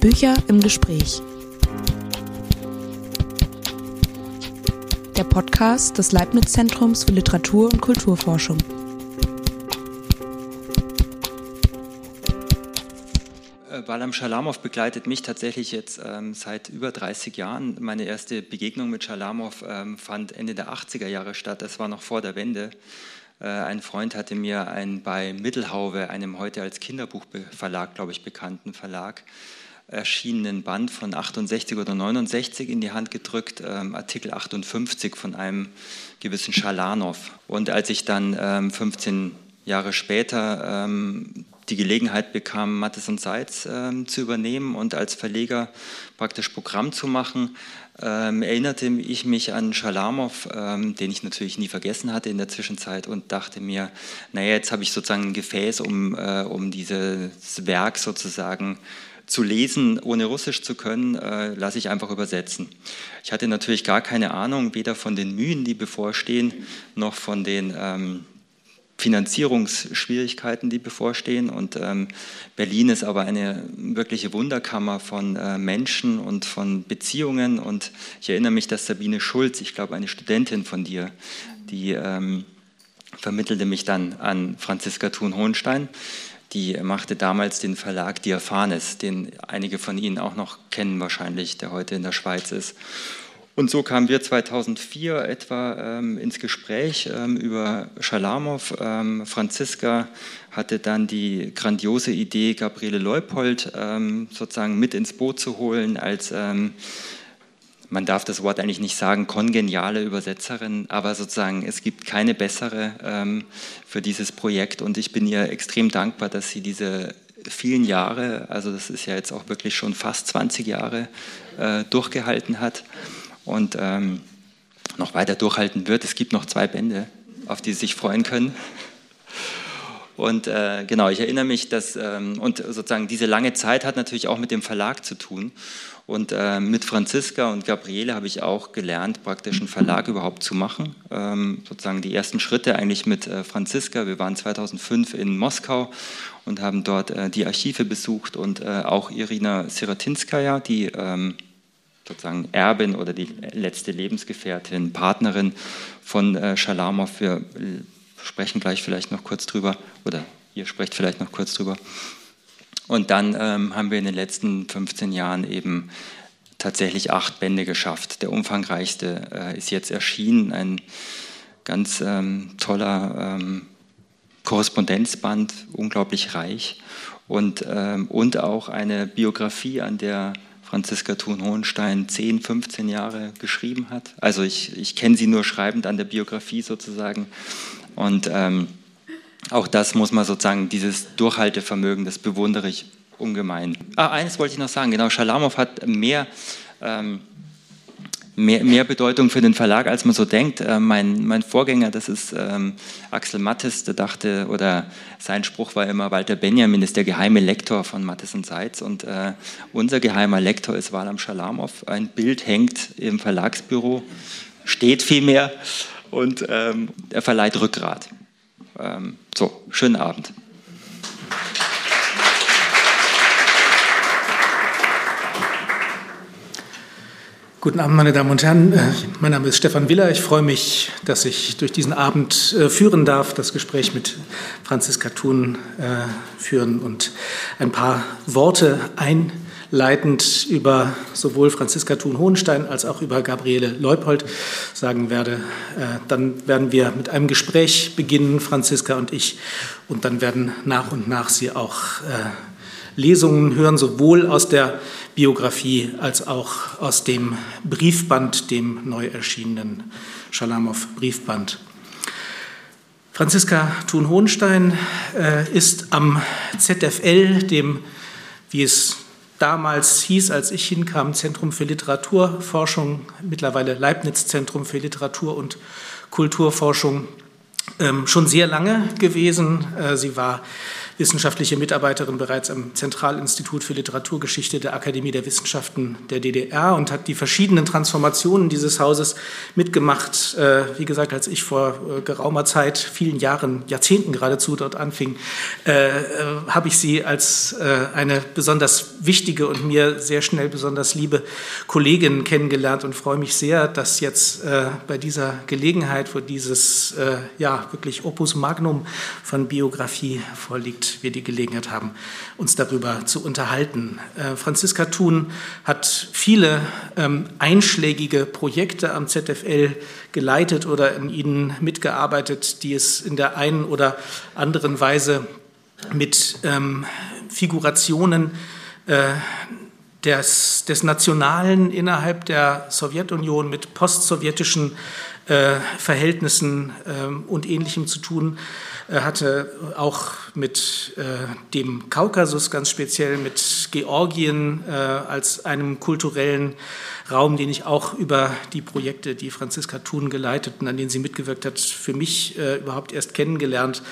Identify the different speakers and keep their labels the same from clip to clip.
Speaker 1: Bücher im Gespräch. Der Podcast des Leibniz-Zentrums für Literatur und Kulturforschung.
Speaker 2: Balam Schalamow begleitet mich tatsächlich jetzt ähm, seit über 30 Jahren. Meine erste Begegnung mit Schalamow ähm, fand Ende der 80er Jahre statt. Das war noch vor der Wende. Äh, ein Freund hatte mir ein, bei Mittelhauwe, einem heute als Kinderbuchverlag, glaube ich, bekannten Verlag, erschienenen Band von 68 oder 69 in die Hand gedrückt, ähm, Artikel 58 von einem gewissen Schalanow. Und als ich dann ähm, 15 Jahre später ähm, die Gelegenheit bekam, Mattes und Seitz ähm, zu übernehmen und als Verleger praktisch Programm zu machen, ähm, erinnerte ich mich an Schalamow, ähm, den ich natürlich nie vergessen hatte in der Zwischenzeit und dachte mir, naja, jetzt habe ich sozusagen ein Gefäß, um, äh, um dieses Werk sozusagen zu lesen, ohne Russisch zu können, äh, lasse ich einfach übersetzen. Ich hatte natürlich gar keine Ahnung, weder von den Mühen, die bevorstehen, noch von den ähm, Finanzierungsschwierigkeiten, die bevorstehen. Und ähm, Berlin ist aber eine wirkliche Wunderkammer von äh, Menschen und von Beziehungen. Und ich erinnere mich, dass Sabine Schulz, ich glaube eine Studentin von dir, die ähm, vermittelte mich dann an Franziska Thun-Hohenstein. Die machte damals den Verlag Diaphanes, den einige von Ihnen auch noch kennen wahrscheinlich, der heute in der Schweiz ist. Und so kamen wir 2004 etwa ähm, ins Gespräch ähm, über Schalamow. Ähm, Franziska hatte dann die grandiose Idee, Gabriele Leupold ähm, sozusagen mit ins Boot zu holen als, ähm, man darf das Wort eigentlich nicht sagen, kongeniale Übersetzerin, aber sozusagen es gibt keine bessere ähm, für dieses Projekt. Und ich bin ihr extrem dankbar, dass sie diese vielen Jahre, also das ist ja jetzt auch wirklich schon fast 20 Jahre, äh, durchgehalten hat und ähm, noch weiter durchhalten wird. Es gibt noch zwei Bände, auf die Sie sich freuen können. Und äh, genau, ich erinnere mich, dass, ähm, und sozusagen diese lange Zeit hat natürlich auch mit dem Verlag zu tun. Und äh, mit Franziska und Gabriele habe ich auch gelernt, praktisch einen Verlag überhaupt zu machen. Ähm, sozusagen die ersten Schritte eigentlich mit äh, Franziska. Wir waren 2005 in Moskau und haben dort äh, die Archive besucht und äh, auch Irina Siratinskaya, die ähm, sozusagen Erbin oder die letzte Lebensgefährtin, Partnerin von äh, Schalamow. Wir sprechen gleich vielleicht noch kurz drüber oder ihr sprecht vielleicht noch kurz drüber. Und dann ähm, haben wir in den letzten 15 Jahren eben tatsächlich acht Bände geschafft. Der umfangreichste äh, ist jetzt erschienen, ein ganz ähm, toller ähm, Korrespondenzband, unglaublich reich und, ähm, und auch eine Biografie, an der Franziska Thun-Hohenstein 10, 15 Jahre geschrieben hat. Also ich, ich kenne sie nur schreibend an der Biografie sozusagen. Und ähm, auch das muss man sozusagen, dieses Durchhaltevermögen, das bewundere ich ungemein. Ah, eines wollte ich noch sagen, genau, Schalamow hat mehr ähm, mehr, mehr Bedeutung für den Verlag, als man so denkt. Äh, mein, mein Vorgänger, das ist ähm, Axel Mattes, der dachte, oder sein Spruch war immer, Walter Benjamin ist der geheime Lektor von Mattes und Seitz und äh, unser geheimer Lektor ist Walam Schalamow. Ein Bild hängt im Verlagsbüro, steht vielmehr und ähm, er verleiht Rückgrat. Ähm, so, schönen Abend.
Speaker 3: Guten Abend, meine Damen und Herren. Äh, mein Name ist Stefan Willer. Ich freue mich, dass ich durch diesen Abend äh, führen darf, das Gespräch mit Franziska Thun äh, führen und ein paar Worte einleitend über sowohl Franziska Thun-Hohenstein als auch über Gabriele Leupold sagen werde. Dann werden wir mit einem Gespräch beginnen, Franziska und ich, und dann werden nach und nach Sie auch Lesungen hören, sowohl aus der Biografie als auch aus dem Briefband, dem neu erschienenen Schalamow-Briefband. Franziska Thun-Hohenstein äh, ist am ZFL, dem, wie es damals hieß, als ich hinkam, Zentrum für Literaturforschung, mittlerweile Leibniz-Zentrum für Literatur- und Kulturforschung, ähm, schon sehr lange gewesen. Äh, sie war wissenschaftliche Mitarbeiterin bereits am Zentralinstitut für Literaturgeschichte der Akademie der Wissenschaften der DDR und hat die verschiedenen Transformationen dieses Hauses mitgemacht. Äh, wie gesagt, als ich vor äh, geraumer Zeit, vielen Jahren, Jahrzehnten geradezu dort anfing, äh, habe ich sie als eine besonders wichtige und mir sehr schnell besonders liebe Kollegin kennengelernt und freue mich sehr, dass jetzt bei dieser Gelegenheit, wo dieses ja wirklich Opus Magnum von Biografie vorliegt, wir die Gelegenheit haben, uns darüber zu unterhalten. Franziska Thun hat viele ähm, einschlägige Projekte am ZFL geleitet oder in ihnen mitgearbeitet, die es in der einen oder anderen Weise mit ähm, Figurationen äh, des, des Nationalen innerhalb der Sowjetunion, mit postsowjetischen äh, Verhältnissen äh, und Ähnlichem zu tun er hatte auch mit äh, dem Kaukasus ganz speziell, mit Georgien äh, als einem kulturellen Raum, den ich auch über die Projekte, die Franziska Thun geleitet und an denen sie mitgewirkt hat, für mich äh, überhaupt erst kennengelernt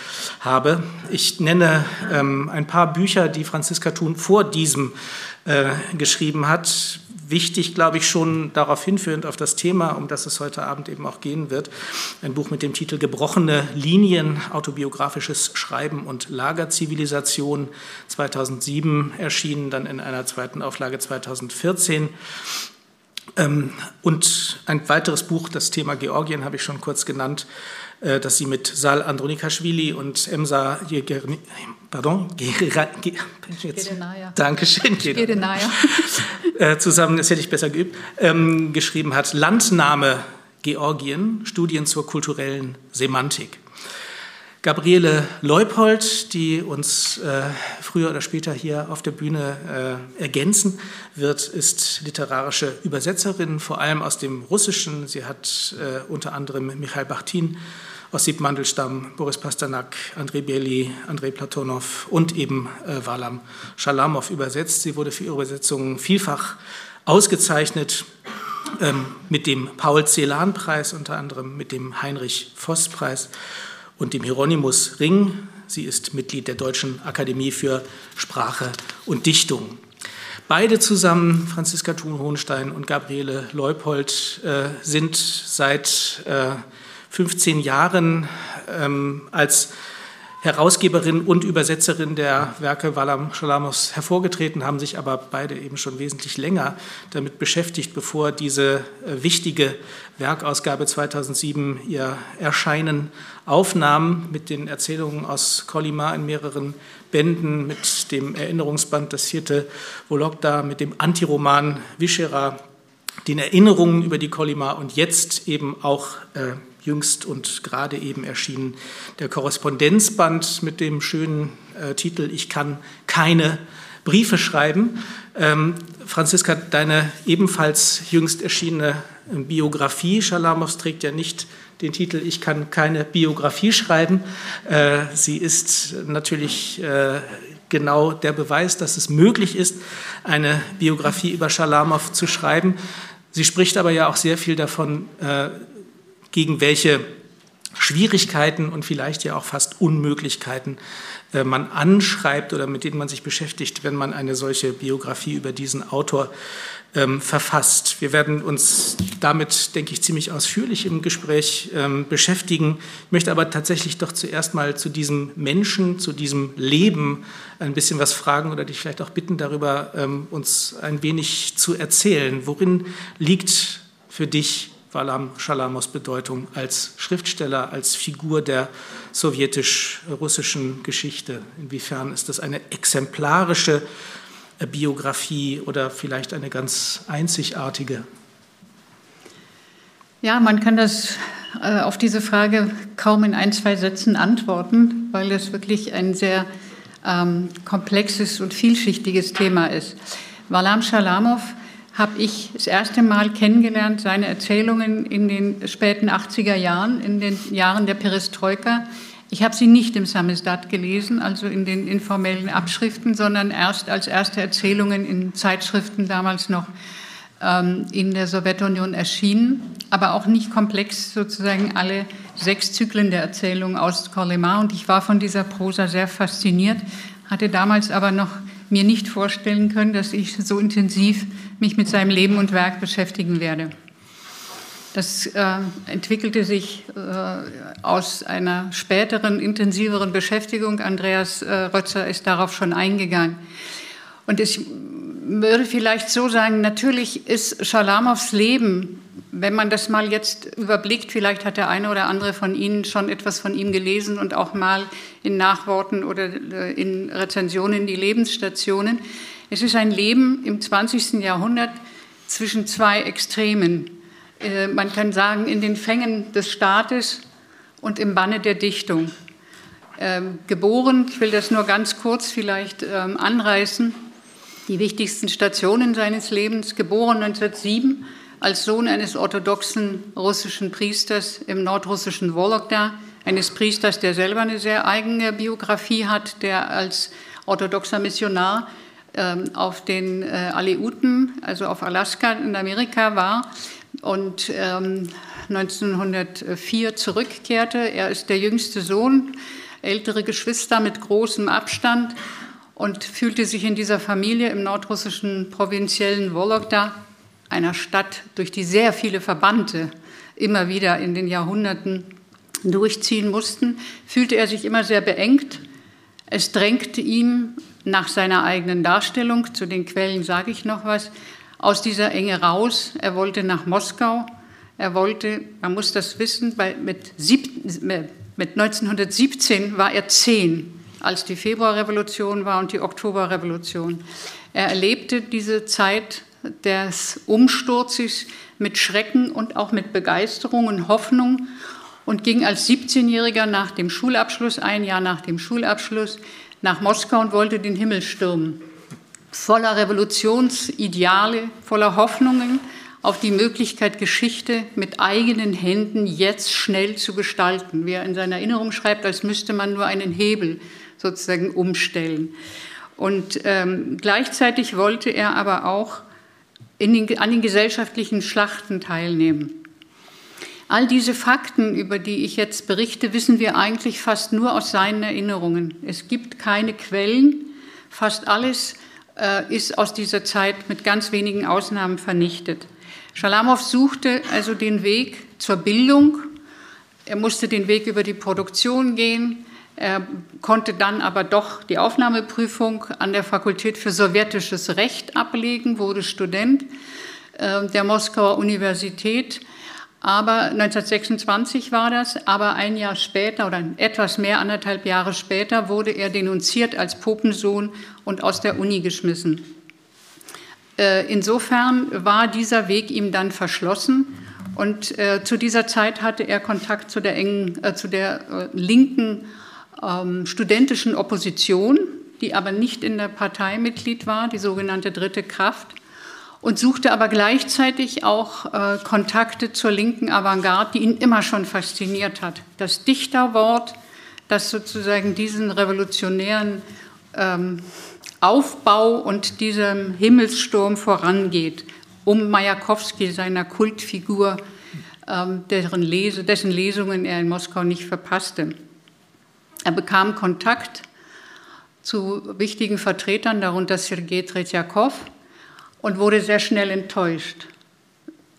Speaker 3: habe. Ich nenne ähm, ein paar Bücher, die Franziska Thun vor diesem äh, geschrieben hat, wichtig, glaube ich, schon darauf hinführend auf das Thema, um das es heute Abend eben auch gehen wird. Ein Buch mit dem Titel Gebrochene Linien, autobiografisches Schreiben und Lagerzivilisation, 2007 erschienen, dann in einer zweiten Auflage 2014. Ähm, und ein weiteres Buch, das Thema Georgien habe ich schon kurz genannt, äh, das sie mit Sal Andronikaschwili und Emsa pardon, Dankeschön, äh, zusammen, das hätte ich besser geübt, ähm, geschrieben hat, Landnahme Georgien, Studien zur kulturellen Semantik. Gabriele Leupold, die uns äh, früher oder später hier auf der Bühne äh, ergänzen wird, ist literarische Übersetzerin, vor allem aus dem Russischen. Sie hat äh, unter anderem Michael Bachtin, Ossip Mandelstam, Boris Pasternak, Andrei Bieli, Andrei Platonov und eben äh, Walam Shalamov übersetzt. Sie wurde für ihre Übersetzungen vielfach ausgezeichnet ähm, mit dem Paul-Celan-Preis, unter anderem mit dem Heinrich-Voss-Preis und dem Hieronymus Ring. Sie ist Mitglied der Deutschen Akademie für Sprache und Dichtung. Beide zusammen, Franziska Thun-Hohenstein und Gabriele Leupold, äh, sind seit äh, 15 Jahren ähm, als Herausgeberin und Übersetzerin der Werke Walam Shalamos hervorgetreten, haben sich aber beide eben schon wesentlich länger damit beschäftigt, bevor diese äh, wichtige Werkausgabe 2007 ihr Erscheinen aufnahm mit den Erzählungen aus Kolimar in mehreren Bänden, mit dem Erinnerungsband Das vierte Vologda, mit dem Antiroman Vishera, den Erinnerungen über die Kolimar und jetzt eben auch äh, jüngst und gerade eben erschienen der Korrespondenzband mit dem schönen äh, Titel Ich kann keine Briefe schreiben. Ähm, Franziska, deine ebenfalls jüngst erschienene Biografie Schalamovs trägt ja nicht den Titel Ich kann keine Biografie schreiben. Äh, sie ist natürlich äh, genau der Beweis, dass es möglich ist, eine Biografie über Schalamow zu schreiben. Sie spricht aber ja auch sehr viel davon, äh, gegen welche Schwierigkeiten und vielleicht ja auch fast Unmöglichkeiten äh, man anschreibt oder mit denen man sich beschäftigt, wenn man eine solche Biografie über diesen Autor ähm, verfasst. Wir werden uns damit, denke ich, ziemlich ausführlich im Gespräch ähm, beschäftigen. Ich möchte aber tatsächlich doch zuerst mal zu diesem Menschen, zu diesem Leben ein bisschen was fragen oder dich vielleicht auch bitten, darüber ähm, uns ein wenig zu erzählen. Worin liegt für dich Walam Schalamos Bedeutung als Schriftsteller, als Figur der sowjetisch-russischen Geschichte. Inwiefern ist das eine exemplarische Biografie oder vielleicht eine ganz einzigartige?
Speaker 4: Ja, man kann das äh, auf diese Frage kaum in ein, zwei Sätzen antworten, weil es wirklich ein sehr ähm, komplexes und vielschichtiges Thema ist. Walam Shalamov habe ich das erste Mal kennengelernt, seine Erzählungen in den späten 80er Jahren, in den Jahren der Perestroika. Ich habe sie nicht im Samizdat gelesen, also in den informellen Abschriften, sondern erst als erste Erzählungen in Zeitschriften damals noch ähm, in der Sowjetunion erschienen, aber auch nicht komplex sozusagen alle sechs Zyklen der Erzählung aus Corlemar und ich war von dieser Prosa sehr fasziniert, hatte damals aber noch mir nicht vorstellen können, dass ich so intensiv mich mit seinem Leben und Werk beschäftigen werde. Das äh, entwickelte sich äh, aus einer späteren, intensiveren Beschäftigung. Andreas äh, Rötzer ist darauf schon eingegangen. Und ich würde vielleicht so sagen, natürlich ist Schalamows Leben, wenn man das mal jetzt überblickt, vielleicht hat der eine oder andere von Ihnen schon etwas von ihm gelesen und auch mal in Nachworten oder äh, in Rezensionen die Lebensstationen. Es ist ein Leben im 20. Jahrhundert zwischen zwei Extremen. Äh, man kann sagen, in den Fängen des Staates und im Banne der Dichtung. Ähm, geboren, ich will das nur ganz kurz vielleicht ähm, anreißen, die wichtigsten Stationen seines Lebens, geboren 1907 als Sohn eines orthodoxen russischen Priesters im nordrussischen Wologda, eines Priesters, der selber eine sehr eigene Biografie hat, der als orthodoxer Missionar ähm, auf den äh, Aleuten, also auf Alaska in Amerika war und ähm, 1904 zurückkehrte. Er ist der jüngste Sohn, ältere Geschwister mit großem Abstand und fühlte sich in dieser Familie im nordrussischen provinziellen Wologda, einer Stadt, durch die sehr viele Verbannte immer wieder in den Jahrhunderten durchziehen mussten, fühlte er sich immer sehr beengt. Es drängte ihm nach seiner eigenen Darstellung, zu den Quellen sage ich noch was, aus dieser Enge raus. Er wollte nach Moskau. Er wollte, man muss das wissen, weil mit, sieb, mit 1917 war er zehn, als die Februarrevolution war und die Oktoberrevolution. Er erlebte diese Zeit des Umsturzes mit Schrecken und auch mit Begeisterung und Hoffnung und ging als 17-Jähriger nach dem Schulabschluss, ein Jahr nach dem Schulabschluss, nach Moskau und wollte den Himmel stürmen voller Revolutionsideale, voller Hoffnungen auf die Möglichkeit, Geschichte mit eigenen Händen jetzt schnell zu gestalten. Wie er in seiner Erinnerung schreibt, als müsste man nur einen Hebel sozusagen umstellen. Und ähm, gleichzeitig wollte er aber auch den, an den gesellschaftlichen Schlachten teilnehmen. All diese Fakten, über die ich jetzt berichte, wissen wir eigentlich fast nur aus seinen Erinnerungen. Es gibt keine Quellen. Fast alles äh, ist aus dieser Zeit mit ganz wenigen Ausnahmen vernichtet. Schalamow suchte also den Weg zur Bildung. Er musste den Weg über die Produktion gehen. Er konnte dann aber doch die Aufnahmeprüfung an der Fakultät für sowjetisches Recht ablegen, wurde Student äh, der Moskauer Universität. Aber 1926 war das, aber ein Jahr später oder etwas mehr, anderthalb Jahre später, wurde er denunziert als Popensohn und aus der Uni geschmissen. Äh, insofern war dieser Weg ihm dann verschlossen. Und äh, zu dieser Zeit hatte er Kontakt zu der engen, zu der linken ähm, studentischen Opposition, die aber nicht in der Partei Mitglied war, die sogenannte Dritte Kraft und suchte aber gleichzeitig auch äh, Kontakte zur linken Avantgarde, die ihn immer schon fasziniert hat. Das Dichterwort, das sozusagen diesen revolutionären ähm, Aufbau und diesem Himmelssturm vorangeht, um Majakowski, seiner Kultfigur, ähm, deren Lese, dessen Lesungen er in Moskau nicht verpasste. Er bekam Kontakt zu wichtigen Vertretern, darunter Sergei Tretjakov, und wurde sehr schnell enttäuscht.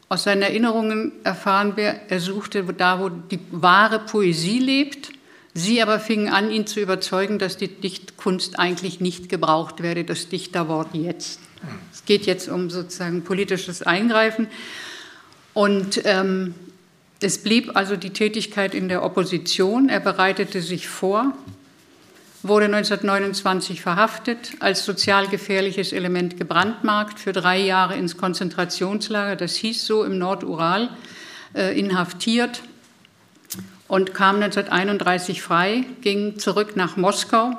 Speaker 4: Aus seinen Erinnerungen erfahren wir, er suchte da, wo die wahre Poesie lebt. Sie aber fingen an, ihn zu überzeugen, dass die Dichtkunst eigentlich nicht gebraucht werde, das Dichterwort jetzt. Es geht jetzt um sozusagen politisches Eingreifen. Und ähm, es blieb also die Tätigkeit in der Opposition. Er bereitete sich vor wurde 1929 verhaftet, als sozial gefährliches Element gebrandmarkt, für drei Jahre ins Konzentrationslager, das hieß so im Nordural, äh, inhaftiert und kam 1931 frei, ging zurück nach Moskau,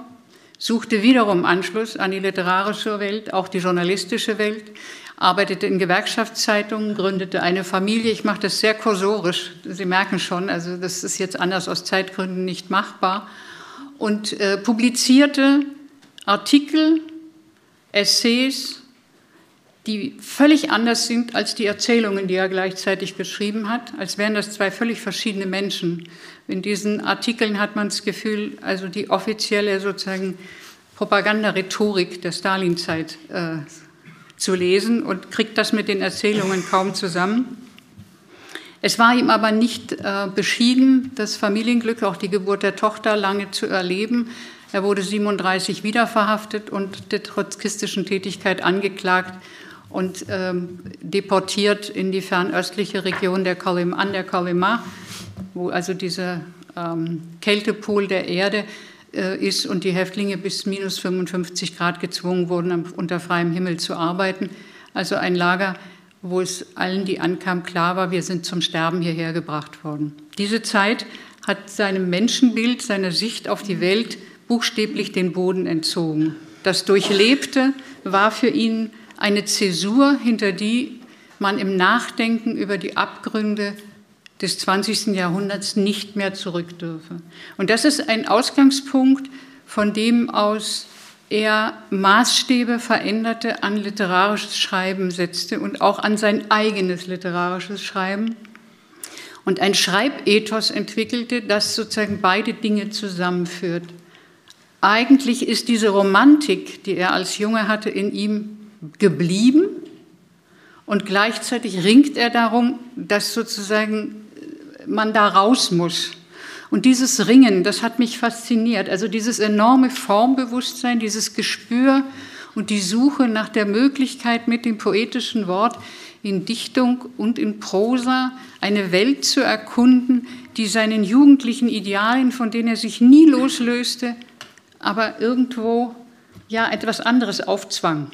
Speaker 4: suchte wiederum Anschluss an die literarische Welt, auch die journalistische Welt, arbeitete in Gewerkschaftszeitungen, gründete eine Familie. Ich mache das sehr kursorisch, Sie merken schon, also das ist jetzt anders aus Zeitgründen nicht machbar und äh, publizierte Artikel, Essays, die völlig anders sind als die Erzählungen, die er gleichzeitig geschrieben hat, als wären das zwei völlig verschiedene Menschen. In diesen Artikeln hat man das Gefühl, also die offizielle sozusagen Propagandarhetorik der Stalinzeit äh, zu lesen und kriegt das mit den Erzählungen kaum zusammen. Es war ihm aber nicht äh, beschieden, das Familienglück, auch die Geburt der Tochter, lange zu erleben. Er wurde 37 wieder verhaftet und der trotzkistischen Tätigkeit angeklagt und ähm, deportiert in die fernöstliche Region der Kolim, an der Kolima, wo also dieser ähm, Kältepol der Erde ist und die Häftlinge bis minus 55 Grad gezwungen wurden, unter freiem Himmel zu arbeiten. Also ein Lager, wo es allen, die ankamen, klar war, wir sind zum Sterben hierher gebracht worden. Diese Zeit hat seinem Menschenbild, seiner Sicht auf die Welt buchstäblich den Boden entzogen. Das Durchlebte war für ihn eine Zäsur, hinter die man im Nachdenken über die Abgründe des 20. Jahrhunderts nicht mehr zurück dürfe. Und das ist ein Ausgangspunkt, von dem aus er Maßstäbe veränderte, an literarisches Schreiben setzte und auch an sein eigenes literarisches Schreiben und ein Schreibethos entwickelte, das sozusagen beide Dinge zusammenführt. Eigentlich ist diese Romantik, die er als Junge hatte, in ihm geblieben und gleichzeitig ringt er darum, dass sozusagen man da raus muss. Und dieses Ringen, das hat mich fasziniert. Also dieses enorme Formbewusstsein, dieses Gespür und die Suche nach der Möglichkeit, mit dem poetischen Wort in Dichtung und in Prosa eine Welt zu erkunden, die seinen jugendlichen Idealen, von denen er sich nie loslöste, aber irgendwo ja etwas anderes aufzwang.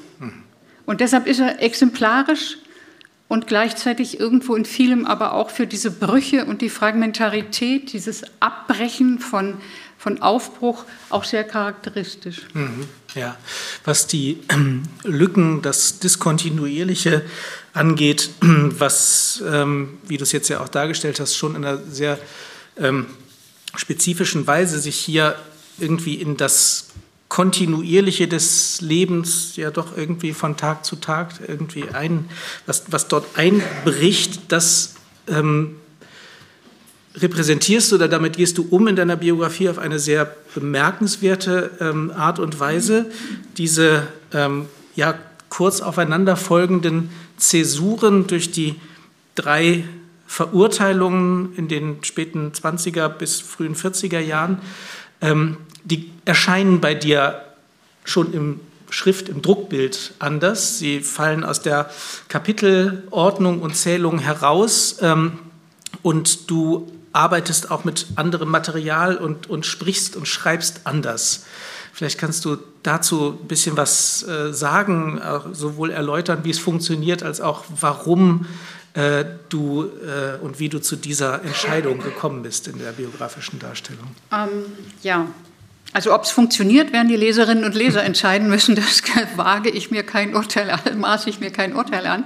Speaker 4: Und deshalb ist er exemplarisch und gleichzeitig irgendwo in vielem aber auch für diese Brüche und die Fragmentarität, dieses Abbrechen von, von Aufbruch auch sehr charakteristisch.
Speaker 3: Mhm, ja, was die ähm, Lücken, das Diskontinuierliche angeht, was, ähm, wie du es jetzt ja auch dargestellt hast, schon in einer sehr ähm, spezifischen Weise sich hier irgendwie in das Kontinuierliche des Lebens ja doch irgendwie von Tag zu Tag irgendwie ein, was, was dort einbricht, das ähm, repräsentierst du oder damit gehst du um in deiner Biografie auf eine sehr bemerkenswerte ähm, Art und Weise. Diese ähm, ja kurz aufeinanderfolgenden Zäsuren durch die drei Verurteilungen in den späten 20er bis frühen 40er Jahren, ähm, die erscheinen bei dir schon im Schrift, im Druckbild anders. Sie fallen aus der Kapitelordnung und Zählung heraus ähm, und du arbeitest auch mit anderem Material und, und sprichst und schreibst anders. Vielleicht kannst du dazu ein bisschen was äh, sagen, sowohl erläutern, wie es funktioniert, als auch warum äh, du äh, und wie du zu dieser Entscheidung gekommen bist in der biografischen Darstellung.
Speaker 4: Ähm, ja, also ob es funktioniert, werden die Leserinnen und Leser entscheiden müssen. Das wage ich mir kein Urteil an, maße ich mir kein Urteil an.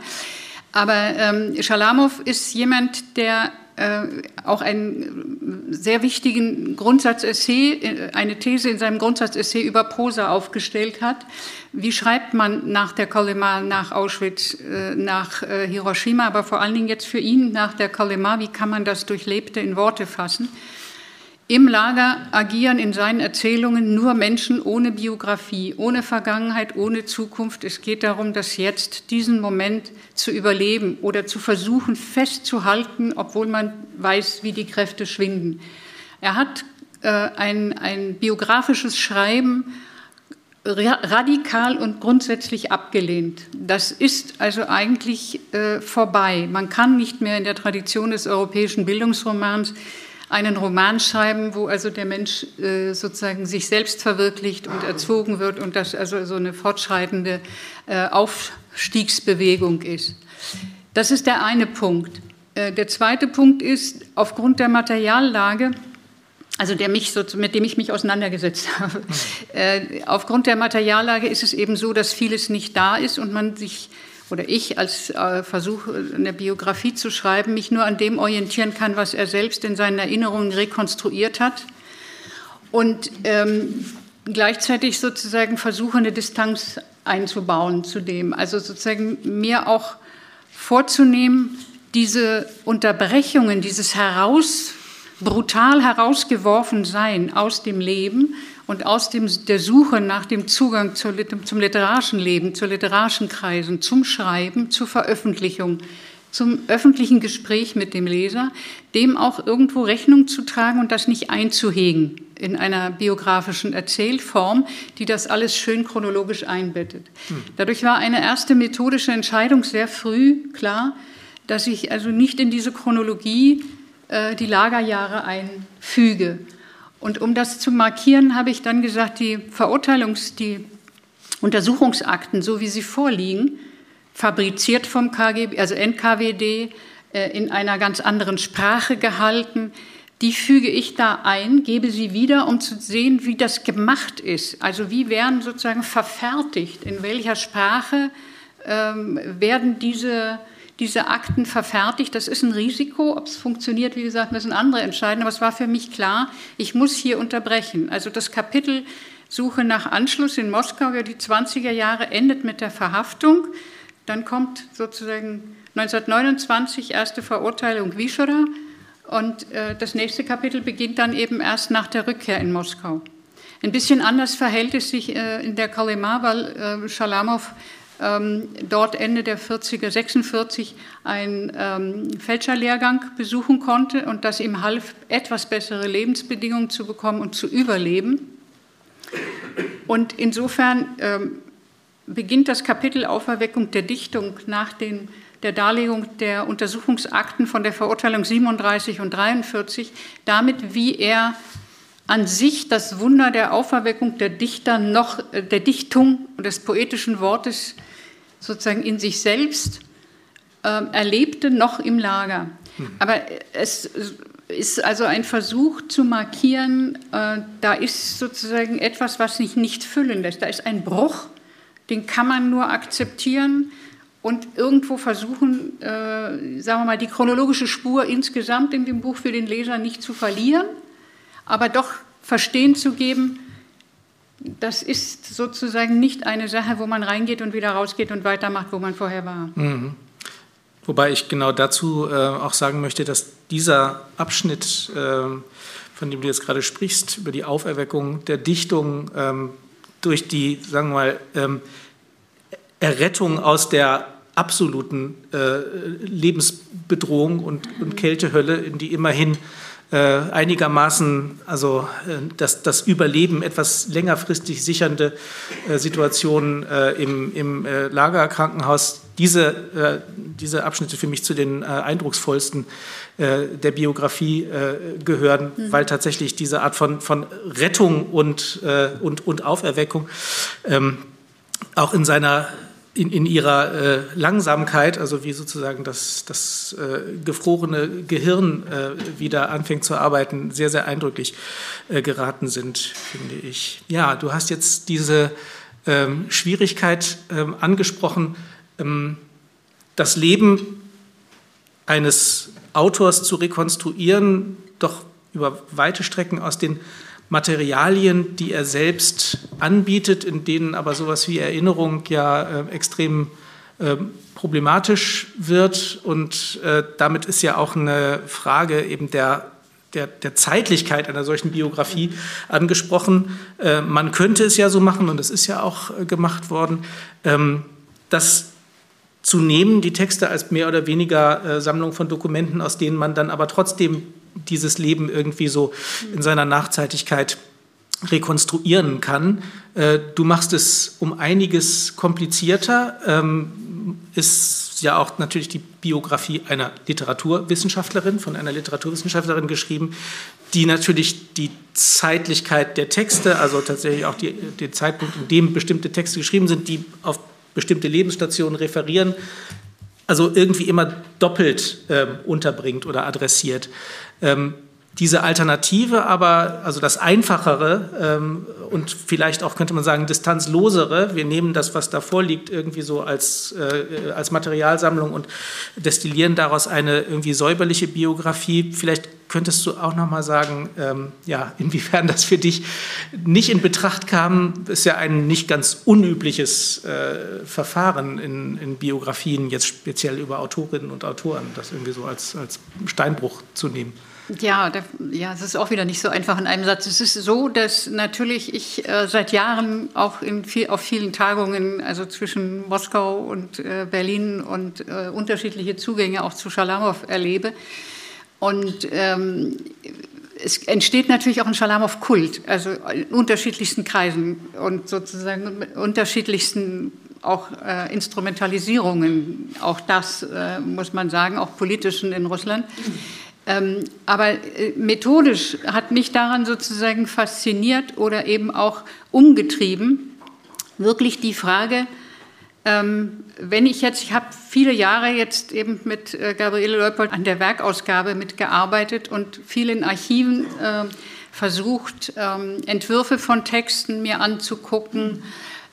Speaker 4: Aber ähm, Schalamow ist jemand, der äh, auch einen sehr wichtigen Grundsatzessay, äh, eine These in seinem Grundsatzessay über Prosa aufgestellt hat. Wie schreibt man nach der Kolema, nach Auschwitz, äh, nach äh, Hiroshima, aber vor allen Dingen jetzt für ihn nach der Kolema, wie kann man das Durchlebte in Worte fassen? Im Lager agieren in seinen Erzählungen nur Menschen ohne Biografie, ohne Vergangenheit, ohne Zukunft. Es geht darum, das Jetzt, diesen Moment zu überleben oder zu versuchen festzuhalten, obwohl man weiß, wie die Kräfte schwinden. Er hat äh, ein, ein biografisches Schreiben radikal und grundsätzlich abgelehnt. Das ist also eigentlich äh, vorbei. Man kann nicht mehr in der Tradition des europäischen Bildungsromans einen Roman schreiben, wo also der Mensch äh, sozusagen sich selbst verwirklicht und erzogen wird und das also so eine fortschreitende äh, Aufstiegsbewegung ist. Das ist der eine Punkt. Äh, der zweite Punkt ist, aufgrund der Materiallage, also der mich so, mit dem ich mich auseinandergesetzt habe, äh, aufgrund der Materiallage ist es eben so, dass vieles nicht da ist und man sich oder ich als äh, Versuch, eine Biografie zu schreiben, mich nur an dem orientieren kann, was er selbst in seinen Erinnerungen rekonstruiert hat. Und ähm, gleichzeitig sozusagen versuche, eine Distanz einzubauen zu dem. Also sozusagen mir auch vorzunehmen, diese Unterbrechungen, dieses heraus, brutal herausgeworfen Sein aus dem Leben und aus dem, der Suche nach dem Zugang zur, zum literarischen Leben, zu literarischen Kreisen, zum Schreiben, zur Veröffentlichung, zum öffentlichen Gespräch mit dem Leser, dem auch irgendwo Rechnung zu tragen und das nicht einzuhegen in einer biografischen Erzählform, die das alles schön chronologisch einbettet. Hm. Dadurch war eine erste methodische Entscheidung sehr früh klar, dass ich also nicht in diese Chronologie äh, die Lagerjahre einfüge. Und um das zu markieren, habe ich dann gesagt, die Verurteilungs-, die Untersuchungsakten, so wie sie vorliegen, fabriziert vom KGB, also NKWD, äh, in einer ganz anderen Sprache gehalten, die füge ich da ein, gebe sie wieder, um zu sehen, wie das gemacht ist. Also wie werden sozusagen verfertigt, in welcher Sprache ähm, werden diese, diese Akten verfertigt. Das ist ein Risiko. Ob es funktioniert, wie gesagt, müssen andere entscheiden. Aber es war für mich klar, ich muss hier unterbrechen. Also das Kapitel Suche nach Anschluss in Moskau über die 20er Jahre endet mit der Verhaftung. Dann kommt sozusagen 1929 erste Verurteilung Wischera und äh, das nächste Kapitel beginnt dann eben erst nach der Rückkehr in Moskau. Ein bisschen anders verhält es sich äh, in der Kalima, weil äh, Schalamow ähm, dort Ende der 40er, 46 einen ähm, Fälscherlehrgang besuchen konnte und das ihm half, etwas bessere Lebensbedingungen zu bekommen und zu überleben. Und insofern ähm, beginnt das Kapitel Auferweckung der Dichtung nach den der Darlegung der Untersuchungsakten von der Verurteilung 37 und 43 damit, wie er an sich das Wunder der Auferweckung der Dichter noch, äh, der Dichtung und des poetischen Wortes sozusagen in sich selbst äh, erlebte, noch im Lager. Hm. Aber es ist also ein Versuch zu markieren, äh, da ist sozusagen etwas, was sich nicht füllen lässt. Da ist ein Bruch, den kann man nur akzeptieren und irgendwo versuchen, äh, sagen wir mal, die chronologische Spur insgesamt in dem Buch für den Leser nicht zu verlieren, aber doch verstehen zu geben, das ist sozusagen nicht eine Sache, wo man reingeht und wieder rausgeht und weitermacht, wo man vorher war. Mhm.
Speaker 3: Wobei ich genau dazu äh, auch sagen möchte, dass dieser Abschnitt, äh, von dem du jetzt gerade sprichst, über die Auferweckung der Dichtung ähm, durch die, sagen wir mal, ähm, Errettung aus der absoluten äh, Lebensbedrohung und, und, Kältehölle, in die immerhin einigermaßen, also äh, das, das, Überleben etwas längerfristig sichernde äh, Situationen äh, im, im äh, Lagerkrankenhaus, diese, diese Abschnitte für mich zu den eindrucksvollsten der Biografie gehören, mhm. weil tatsächlich diese Art von, von Rettung und, und, und Auferweckung ähm, auch in seiner in, in ihrer äh, Langsamkeit, also wie sozusagen das, das äh, gefrorene Gehirn äh, wieder anfängt zu arbeiten, sehr, sehr eindrücklich äh, geraten sind, finde ich. Ja, du hast jetzt diese ähm, Schwierigkeit ähm, angesprochen, ähm, das Leben eines Autors zu rekonstruieren, doch über weite Strecken aus den Materialien, die er selbst anbietet, in denen aber sowas wie Erinnerung ja äh, extrem äh, problematisch wird. Und äh, damit ist ja auch eine Frage eben der, der, der Zeitlichkeit einer solchen Biografie angesprochen. Äh, man könnte es ja so machen, und es ist ja auch äh, gemacht worden, ähm, dass zu nehmen, die Texte als mehr oder weniger äh, Sammlung von Dokumenten, aus denen man dann aber trotzdem dieses Leben irgendwie so in seiner Nachzeitigkeit rekonstruieren kann. Äh, du machst es um einiges komplizierter, ähm, ist ja auch natürlich die Biografie einer Literaturwissenschaftlerin, von einer Literaturwissenschaftlerin geschrieben, die natürlich die Zeitlichkeit der Texte, also tatsächlich auch die, den Zeitpunkt, in dem bestimmte Texte geschrieben sind, die auf bestimmte Lebensstationen referieren, also irgendwie immer doppelt äh, unterbringt oder adressiert. Ähm, diese Alternative aber, also das Einfachere ähm, und vielleicht auch, könnte man sagen, distanzlosere, wir nehmen das, was da vorliegt, irgendwie so als, äh, als Materialsammlung und destillieren daraus eine irgendwie säuberliche Biografie. Vielleicht könntest du auch noch mal sagen, ähm, ja, inwiefern das für dich nicht in Betracht kam, ist ja ein nicht ganz unübliches äh, Verfahren in, in Biografien, jetzt speziell über Autorinnen und Autoren, das irgendwie so als, als Steinbruch zu nehmen.
Speaker 4: Ja, da, ja, es ist auch wieder nicht so einfach in einem Satz. Es ist so, dass natürlich ich äh, seit Jahren auch viel, auf vielen Tagungen, also zwischen Moskau und äh, Berlin und äh, unterschiedliche Zugänge auch zu Schalamow erlebe. Und ähm, es entsteht natürlich auch ein Schalamow-Kult, also in unterschiedlichsten Kreisen und sozusagen unterschiedlichsten auch äh, Instrumentalisierungen, auch das äh, muss man sagen, auch politischen in Russland. Ähm, aber äh, methodisch hat mich daran sozusagen fasziniert oder eben auch umgetrieben, wirklich die Frage, ähm, wenn ich jetzt, ich habe viele Jahre jetzt eben mit äh, Gabriele Leupold an der Werkausgabe mitgearbeitet und vielen Archiven äh, versucht, ähm, Entwürfe von Texten mir anzugucken.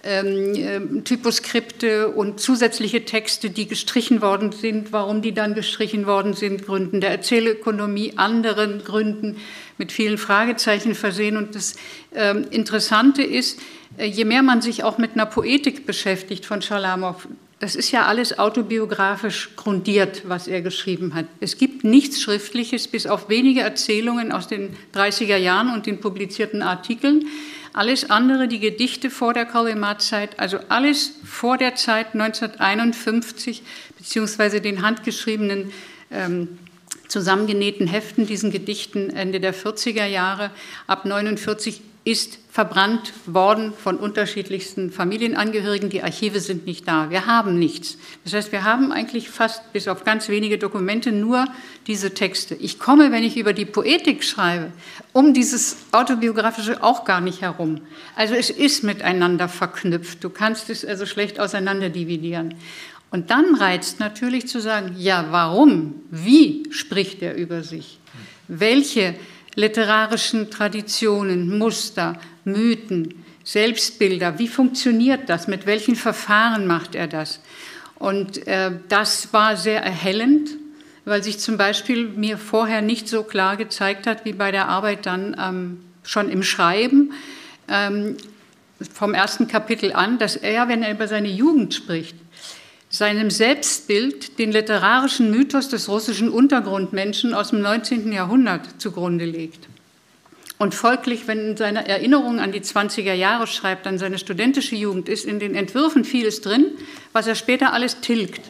Speaker 4: Ähm, äh, Typoskripte und zusätzliche Texte, die gestrichen worden sind, warum die dann gestrichen worden sind, Gründen der Erzählökonomie, anderen Gründen mit vielen Fragezeichen versehen. Und das ähm, Interessante ist, äh, je mehr man sich auch mit einer Poetik beschäftigt von Schalamow, das ist ja alles autobiografisch grundiert, was er geschrieben hat. Es gibt nichts Schriftliches, bis auf wenige Erzählungen aus den 30er Jahren und den publizierten Artikeln. Alles andere, die Gedichte vor der Karl-Marx-Zeit, also alles vor der Zeit 1951, beziehungsweise den handgeschriebenen ähm, zusammengenähten Heften, diesen Gedichten Ende der 40er Jahre, ab 49 ist verbrannt worden von unterschiedlichsten Familienangehörigen. Die Archive sind nicht da. Wir haben nichts. Das heißt, wir haben eigentlich fast bis auf ganz wenige Dokumente nur diese Texte. Ich komme, wenn ich über die Poetik schreibe, um dieses autobiografische auch gar nicht herum. Also es ist miteinander verknüpft. Du kannst es also schlecht auseinander dividieren. Und dann reizt natürlich zu sagen, ja, warum? Wie spricht er über sich? Welche literarischen Traditionen, Muster, Mythen, Selbstbilder. Wie funktioniert das? Mit welchen Verfahren macht er das? Und äh, das war sehr erhellend, weil sich zum Beispiel mir vorher nicht so klar gezeigt hat wie bei der Arbeit dann ähm, schon im Schreiben ähm, vom ersten Kapitel an, dass er, wenn er über seine Jugend spricht, seinem Selbstbild den literarischen Mythos des russischen Untergrundmenschen aus dem 19. Jahrhundert zugrunde legt. Und folglich, wenn in seiner Erinnerung an die 20er Jahre schreibt, an seine studentische Jugend, ist in den Entwürfen vieles drin, was er später alles tilgt.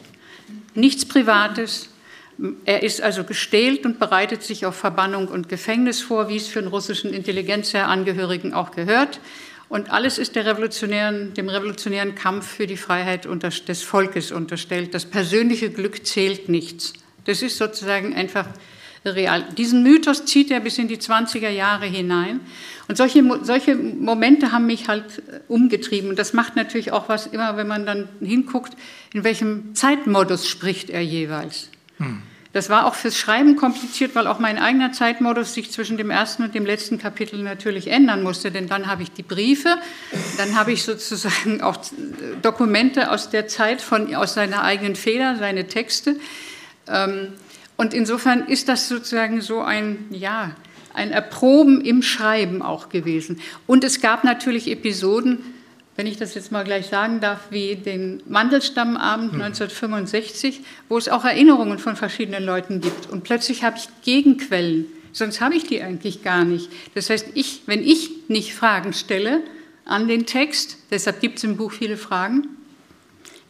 Speaker 4: Nichts Privates. Er ist also gestählt und bereitet sich auf Verbannung und Gefängnis vor, wie es für einen russischen Intelligenzherangehörigen auch gehört. Und alles ist revolutionären, dem revolutionären Kampf für die Freiheit des Volkes unterstellt. Das persönliche Glück zählt nichts. Das ist sozusagen einfach real. Diesen Mythos zieht er bis in die 20er Jahre hinein. Und solche, solche Momente haben mich halt äh, umgetrieben. Und das macht natürlich auch was, immer wenn man dann hinguckt, in welchem Zeitmodus spricht er jeweils. Hm. Das war auch fürs Schreiben kompliziert, weil auch mein eigener Zeitmodus sich zwischen dem ersten und dem letzten Kapitel natürlich ändern musste. Denn dann habe ich die Briefe, dann habe ich sozusagen auch Dokumente aus der Zeit von, aus seiner eigenen Feder, seine Texte. Ähm, und insofern ist das sozusagen so ein, ja, ein Erproben im Schreiben auch gewesen. Und es gab natürlich Episoden, wenn ich das jetzt mal gleich sagen darf, wie den Mandelstammabend hm. 1965, wo es auch Erinnerungen von verschiedenen Leuten gibt. Und plötzlich habe ich Gegenquellen. Sonst habe ich die eigentlich gar nicht. Das heißt, ich, wenn ich nicht Fragen stelle an den Text, deshalb gibt es im Buch viele Fragen,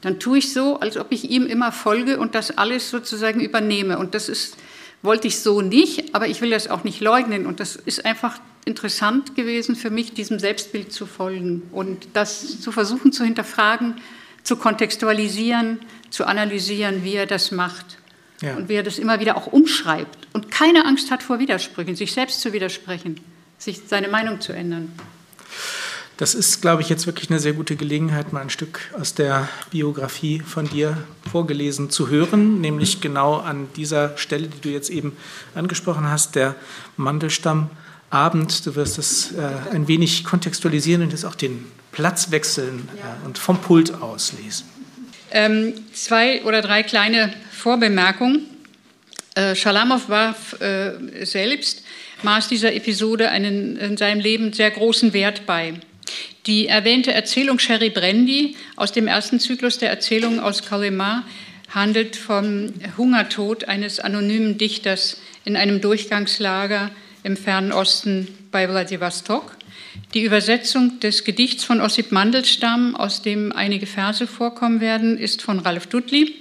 Speaker 4: dann tue ich so, als ob ich ihm immer folge und das alles sozusagen übernehme. Und das ist, wollte ich so nicht, aber ich will das auch nicht leugnen. Und das ist einfach interessant gewesen für mich, diesem Selbstbild zu folgen und das zu versuchen zu hinterfragen, zu kontextualisieren, zu analysieren, wie er das macht. Ja. Und wie er das immer wieder auch umschreibt und keine Angst hat vor Widersprüchen, sich selbst zu widersprechen, sich seine Meinung zu ändern.
Speaker 3: Das ist, glaube ich, jetzt wirklich eine sehr gute Gelegenheit, mal ein Stück aus der Biografie von dir vorgelesen zu hören, nämlich genau an dieser Stelle, die du jetzt eben angesprochen hast, der Mandelstammabend. Du wirst es äh, ein wenig kontextualisieren und jetzt auch den Platz wechseln äh, und vom Pult aus lesen.
Speaker 4: Ähm, zwei oder drei kleine Vorbemerkungen. Äh, Schalamow war äh, selbst, maß dieser Episode einen, in seinem Leben sehr großen Wert bei. Die erwähnte Erzählung Sherry Brandy aus dem ersten Zyklus der Erzählungen aus Kalema handelt vom Hungertod eines anonymen Dichters in einem Durchgangslager im fernen Osten bei Vladivostok. Die Übersetzung des Gedichts von Ossip Mandelstam, aus dem einige Verse vorkommen werden, ist von Ralf Dudley.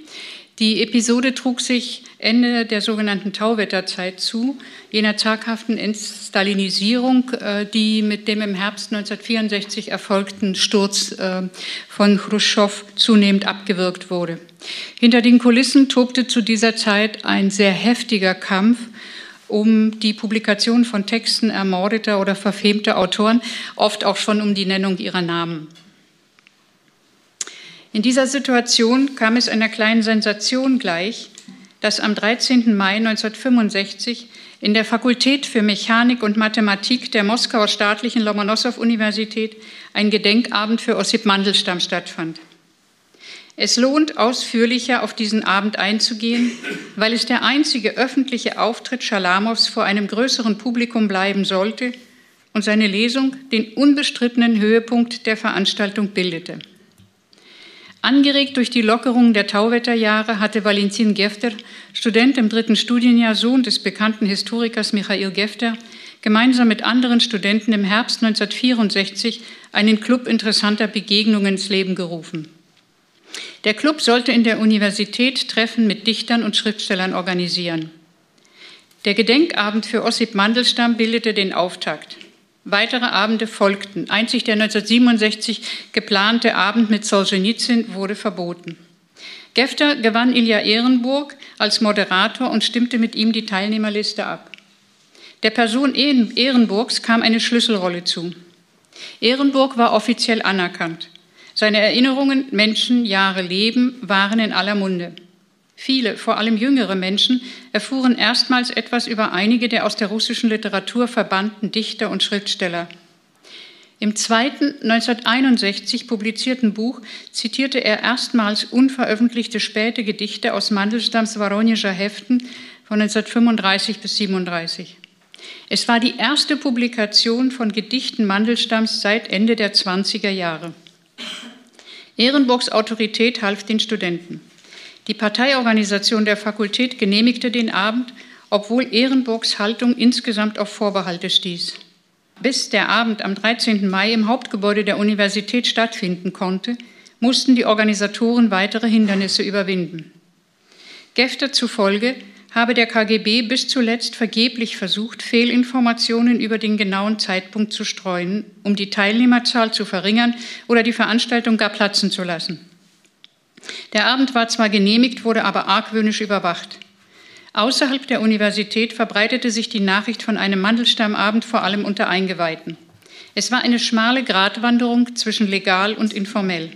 Speaker 4: Die Episode trug sich Ende der sogenannten Tauwetterzeit zu, jener zaghaften Entstalinisierung, äh, die mit dem im Herbst 1964 erfolgten Sturz äh, von Khrushchev zunehmend abgewirkt wurde. Hinter den Kulissen tobte zu dieser Zeit ein sehr heftiger Kampf um die Publikation von Texten ermordeter oder verfemter Autoren, oft auch schon um die Nennung ihrer Namen. In dieser Situation kam es einer kleinen Sensation gleich, dass am 13. Mai 1965 in der Fakultät für Mechanik und Mathematik der Moskauer staatlichen Lomonossow-Universität ein Gedenkabend für Ossip Mandelstam stattfand. Es lohnt, ausführlicher auf diesen Abend einzugehen, weil es der einzige öffentliche Auftritt Schalamows vor einem größeren Publikum bleiben sollte und seine Lesung den unbestrittenen Höhepunkt der Veranstaltung bildete. Angeregt durch die Lockerung der Tauwetterjahre hatte Valentin Gefter, Student im dritten Studienjahr, Sohn des bekannten Historikers Michael Gefter, gemeinsam mit anderen Studenten im Herbst 1964 einen Club interessanter Begegnungen ins Leben gerufen. Der Club sollte in der Universität Treffen mit Dichtern und Schriftstellern organisieren. Der Gedenkabend für Ossip Mandelstam bildete den Auftakt. Weitere Abende folgten. Einzig der 1967 geplante Abend mit Solzhenitsyn wurde verboten. Gefter gewann Ilja Ehrenburg als Moderator und stimmte mit ihm die Teilnehmerliste ab. Der Person Ehrenburgs kam eine Schlüsselrolle zu. Ehrenburg war offiziell anerkannt. Seine Erinnerungen, Menschen, Jahre, Leben waren in aller Munde. Viele, vor allem jüngere Menschen, erfuhren erstmals etwas über einige der aus der russischen Literatur verbannten Dichter und Schriftsteller. Im zweiten 1961 publizierten Buch zitierte er erstmals unveröffentlichte späte Gedichte aus Mandelstams Voronischer Heften von 1935 bis 1937. Es war die erste Publikation von Gedichten Mandelstams seit Ende der 20er Jahre. Ehrenburgs Autorität half den Studenten. Die Parteiorganisation der Fakultät genehmigte den Abend, obwohl Ehrenburgs Haltung insgesamt auf Vorbehalte stieß. Bis der Abend am 13. Mai im Hauptgebäude der Universität stattfinden konnte, mussten die Organisatoren weitere Hindernisse überwinden. Gefter zufolge habe der KGB bis zuletzt vergeblich versucht, Fehlinformationen über den genauen Zeitpunkt zu streuen, um die Teilnehmerzahl zu verringern oder die Veranstaltung gar platzen zu lassen. Der Abend war zwar genehmigt, wurde aber argwöhnisch überwacht. Außerhalb der Universität verbreitete sich die Nachricht von einem Mandelstammabend vor allem unter Eingeweihten. Es war eine schmale Gratwanderung zwischen legal und informell.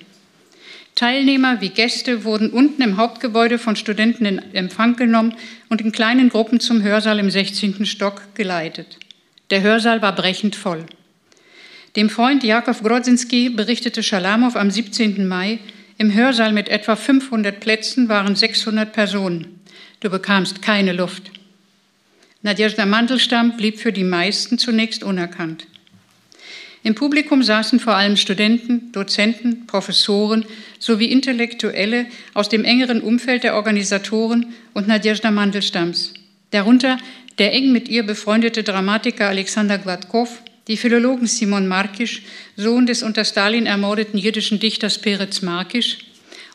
Speaker 4: Teilnehmer wie Gäste wurden unten im Hauptgebäude von Studenten in Empfang genommen und in kleinen Gruppen zum Hörsaal im 16. Stock geleitet. Der Hörsaal war brechend voll. Dem Freund Jakov Grodzinski berichtete Schalamow am 17. Mai, im Hörsaal mit etwa 500 Plätzen waren 600 Personen. Du bekamst keine Luft. Nadjezhda Mandelstam blieb für die meisten zunächst unerkannt. Im Publikum saßen vor allem Studenten, Dozenten, Professoren sowie Intellektuelle aus dem engeren Umfeld der Organisatoren und Nadjezhda Mandelstams. Darunter der eng mit ihr befreundete Dramatiker Alexander Gladkov, die Philologen Simon Markisch, Sohn des unter Stalin ermordeten jüdischen Dichters Peretz Markisch,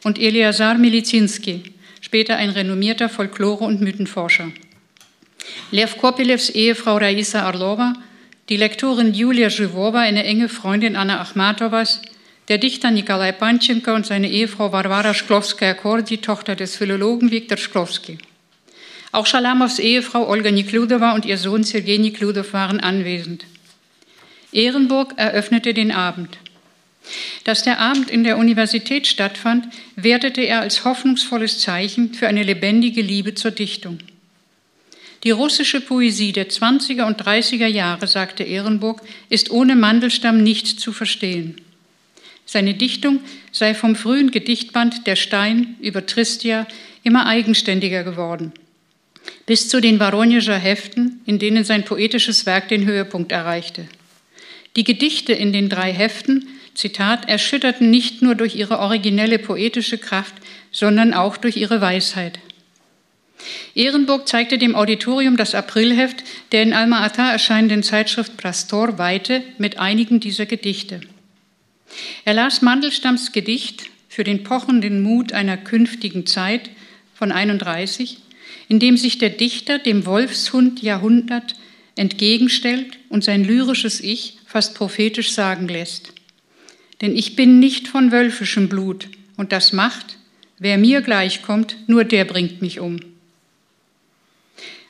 Speaker 4: und Eliasar Milizinski, später ein renommierter Folklore- und Mythenforscher. Lev Kopilevs Ehefrau Raisa Arlova, die Lektorin Julia Zhivova, eine enge Freundin Anna Achmatowas, der Dichter Nikolai Panchenko und seine Ehefrau Varvara Shklovskaya-Kordi, Tochter des Philologen Viktor Shklovsky. Auch Schalamows Ehefrau Olga Nikludova und ihr Sohn Sergei Nikludow waren anwesend. Ehrenburg eröffnete den Abend. Dass der Abend in der Universität stattfand, wertete er als hoffnungsvolles Zeichen für eine lebendige Liebe zur Dichtung. Die russische Poesie der 20er und 30er Jahre, sagte Ehrenburg, ist ohne Mandelstamm nicht zu verstehen. Seine Dichtung sei vom frühen Gedichtband Der Stein über Tristia immer eigenständiger geworden, bis zu den Voroneger Heften, in denen sein poetisches Werk den Höhepunkt erreichte. Die Gedichte in den drei Heften, Zitat, erschütterten nicht nur durch ihre originelle poetische Kraft, sondern auch durch ihre Weisheit. Ehrenburg zeigte dem Auditorium das Aprilheft der in Alma-Ata erscheinenden Zeitschrift Prastor Weite mit einigen dieser Gedichte. Er las Mandelstams Gedicht für den pochenden Mut einer künftigen Zeit von 31, in dem sich der Dichter dem Wolfshund Jahrhundert entgegenstellt und sein lyrisches Ich fast prophetisch sagen lässt. Denn ich bin nicht von wölfischem Blut und das macht, wer mir gleichkommt, nur der bringt mich um.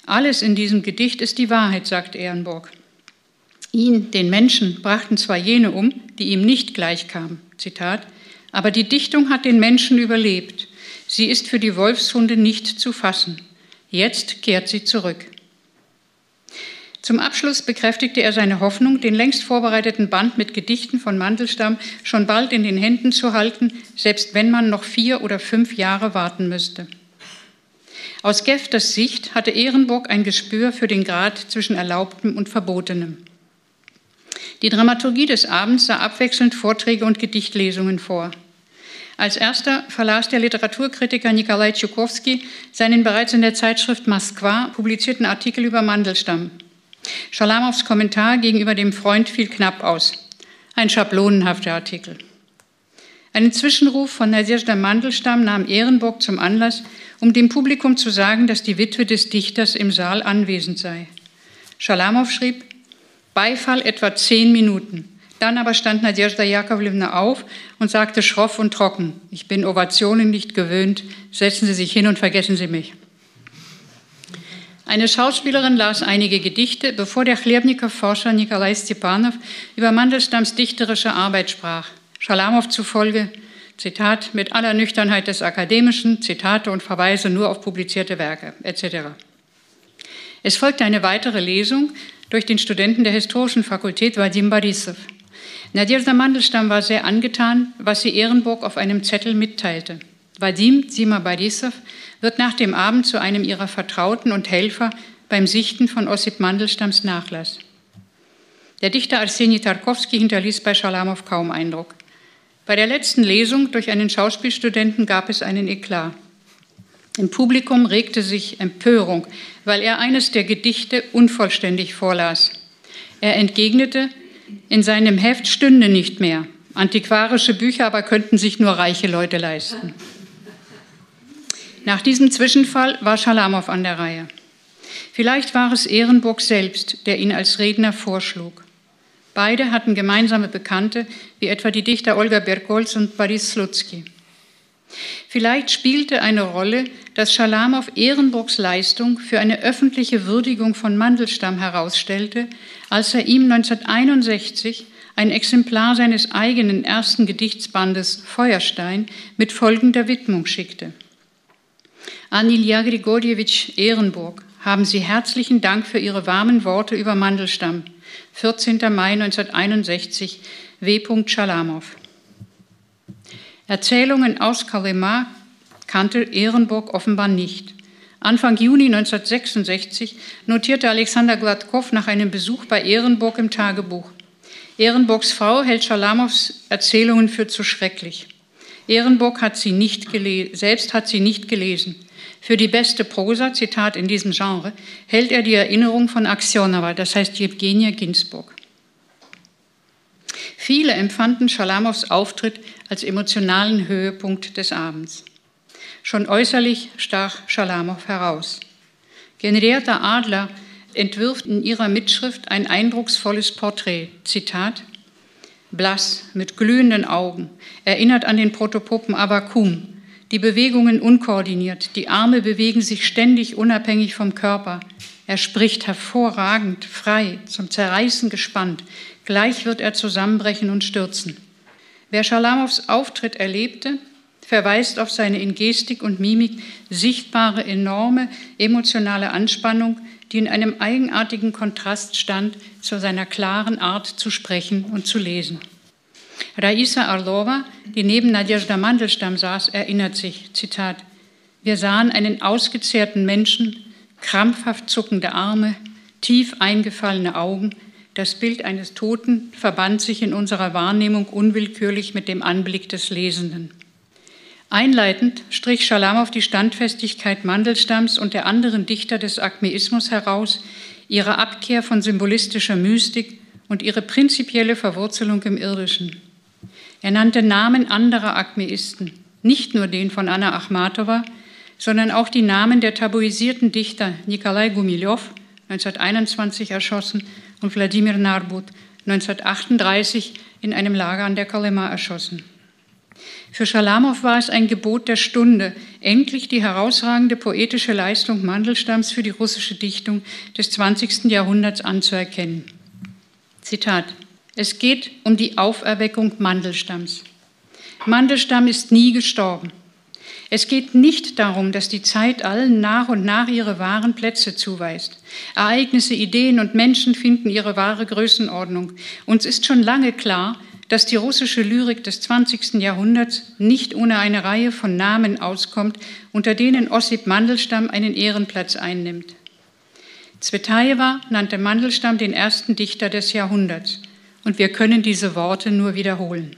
Speaker 4: Alles in diesem Gedicht ist die Wahrheit, sagt Ehrenburg. Ihn, den Menschen, brachten zwar jene um, die ihm nicht gleichkamen, Zitat, aber die Dichtung hat den Menschen überlebt. Sie ist für die Wolfshunde nicht zu fassen. Jetzt kehrt sie zurück. Zum Abschluss bekräftigte er seine Hoffnung, den längst vorbereiteten Band mit Gedichten von Mandelstam schon bald in den Händen zu halten, selbst wenn man noch vier oder fünf Jahre warten müsste. Aus Gefters Sicht hatte Ehrenburg ein Gespür für den Grad zwischen Erlaubtem und Verbotenem. Die Dramaturgie des Abends sah abwechselnd Vorträge und Gedichtlesungen vor. Als erster verlas der Literaturkritiker Nikolai Tschukowski seinen bereits in der Zeitschrift Moskwa publizierten Artikel über Mandelstamm. Schalamows Kommentar gegenüber dem Freund fiel knapp aus. Ein schablonenhafter Artikel. Einen Zwischenruf von Nadezhda Mandelstam nahm Ehrenburg zum Anlass, um dem Publikum zu sagen, dass die Witwe des Dichters im Saal anwesend sei. Schalamow schrieb, Beifall etwa zehn Minuten. Dann aber stand Nadezhda Jakovlevna auf und sagte schroff und trocken, ich bin Ovationen nicht gewöhnt, setzen Sie sich hin und vergessen Sie mich. Eine Schauspielerin las einige Gedichte, bevor der Chlebnikow-Forscher Nikolai Stepanov über Mandelstams dichterische Arbeit sprach. Schalamow zufolge, Zitat, mit aller Nüchternheit des Akademischen, Zitate und Verweise nur auf publizierte Werke, etc. Es folgte eine weitere Lesung durch den Studenten der Historischen Fakultät Vadim Borisov. Nadezhda Mandelstam war sehr angetan, was sie Ehrenburg auf einem Zettel mitteilte. Vadim Zima Borisov wird nach dem Abend zu einem ihrer Vertrauten und Helfer beim Sichten von Ossip Mandelstams Nachlass. Der Dichter Arseni Tarkowski hinterließ bei Schalamow kaum Eindruck. Bei der letzten Lesung durch einen Schauspielstudenten gab es einen Eklat. Im Publikum regte sich Empörung, weil er eines der Gedichte unvollständig vorlas. Er entgegnete, in seinem Heft stünde nicht mehr. Antiquarische Bücher aber könnten sich nur reiche Leute leisten. Nach diesem Zwischenfall war Schalamow an der Reihe. Vielleicht war es Ehrenburg selbst, der ihn als Redner vorschlug. Beide hatten gemeinsame Bekannte, wie etwa die Dichter Olga Berkolz und Boris Slutsky. Vielleicht spielte eine Rolle, dass Schalamow Ehrenburgs Leistung für eine öffentliche Würdigung von Mandelstamm herausstellte, als er ihm 1961 ein Exemplar seines eigenen ersten Gedichtsbandes Feuerstein mit folgender Widmung schickte. An Ilja Grigorjewitsch Ehrenburg haben Sie herzlichen Dank für Ihre warmen Worte über Mandelstamm. 14. Mai 1961, W. Schalamow. Erzählungen aus Kalema kannte Ehrenburg offenbar nicht. Anfang Juni 1966 notierte Alexander Gladkow nach einem Besuch bei Ehrenburg im Tagebuch. Ehrenburgs Frau hält Schalamows Erzählungen für zu schrecklich. Ehrenburg hat sie nicht selbst hat sie nicht gelesen. Für die beste Prosa, Zitat in diesem Genre, hält er die Erinnerung von Aksionova, das heißt Jewgenia Ginsburg. Viele empfanden Schalamows Auftritt als emotionalen Höhepunkt des Abends. Schon äußerlich stach Schalamow heraus. Henrietta Adler entwirft in ihrer Mitschrift ein eindrucksvolles Porträt. Zitat: Blass, mit glühenden Augen, erinnert an den Protopopen Abakum, die Bewegungen unkoordiniert, die Arme bewegen sich ständig unabhängig vom Körper. Er spricht hervorragend, frei, zum Zerreißen gespannt, Gleich wird er zusammenbrechen und stürzen. Wer Schalamows Auftritt erlebte, verweist auf seine in Gestik und Mimik sichtbare enorme emotionale Anspannung, die in einem eigenartigen Kontrast stand zu seiner klaren Art zu sprechen und zu lesen. Raisa Arlova, die neben Nadezhda Mandelstam saß, erinnert sich, Zitat, wir sahen einen ausgezehrten Menschen, krampfhaft zuckende Arme, tief eingefallene Augen, das Bild eines Toten verband sich in unserer Wahrnehmung unwillkürlich mit dem Anblick des Lesenden. Einleitend strich Schalamow die Standfestigkeit Mandelstams und der anderen Dichter des Akmeismus heraus, ihre Abkehr von symbolistischer Mystik und ihre prinzipielle Verwurzelung im Irdischen. Er nannte Namen anderer Akmeisten, nicht nur den von Anna Achmatova, sondern auch die Namen der tabuisierten Dichter Nikolai Gumilev, 1921 erschossen, und Wladimir Narbut, 1938 in einem Lager an der Kolyma erschossen. Für Schalamow war es ein Gebot der Stunde, endlich die herausragende poetische Leistung Mandelstams für die russische Dichtung des 20. Jahrhunderts anzuerkennen. Zitat: Es geht um die Auferweckung Mandelstams. Mandelstam ist nie gestorben. Es geht nicht darum, dass die Zeit allen nach und nach ihre wahren Plätze zuweist. Ereignisse, Ideen und Menschen finden ihre wahre Größenordnung. Uns ist schon lange klar, dass die russische Lyrik des 20. Jahrhunderts nicht ohne eine Reihe von Namen auskommt, unter denen Ossip Mandelstam einen Ehrenplatz einnimmt. Zvetajewa nannte Mandelstam den ersten Dichter des Jahrhunderts, und wir können diese Worte nur wiederholen.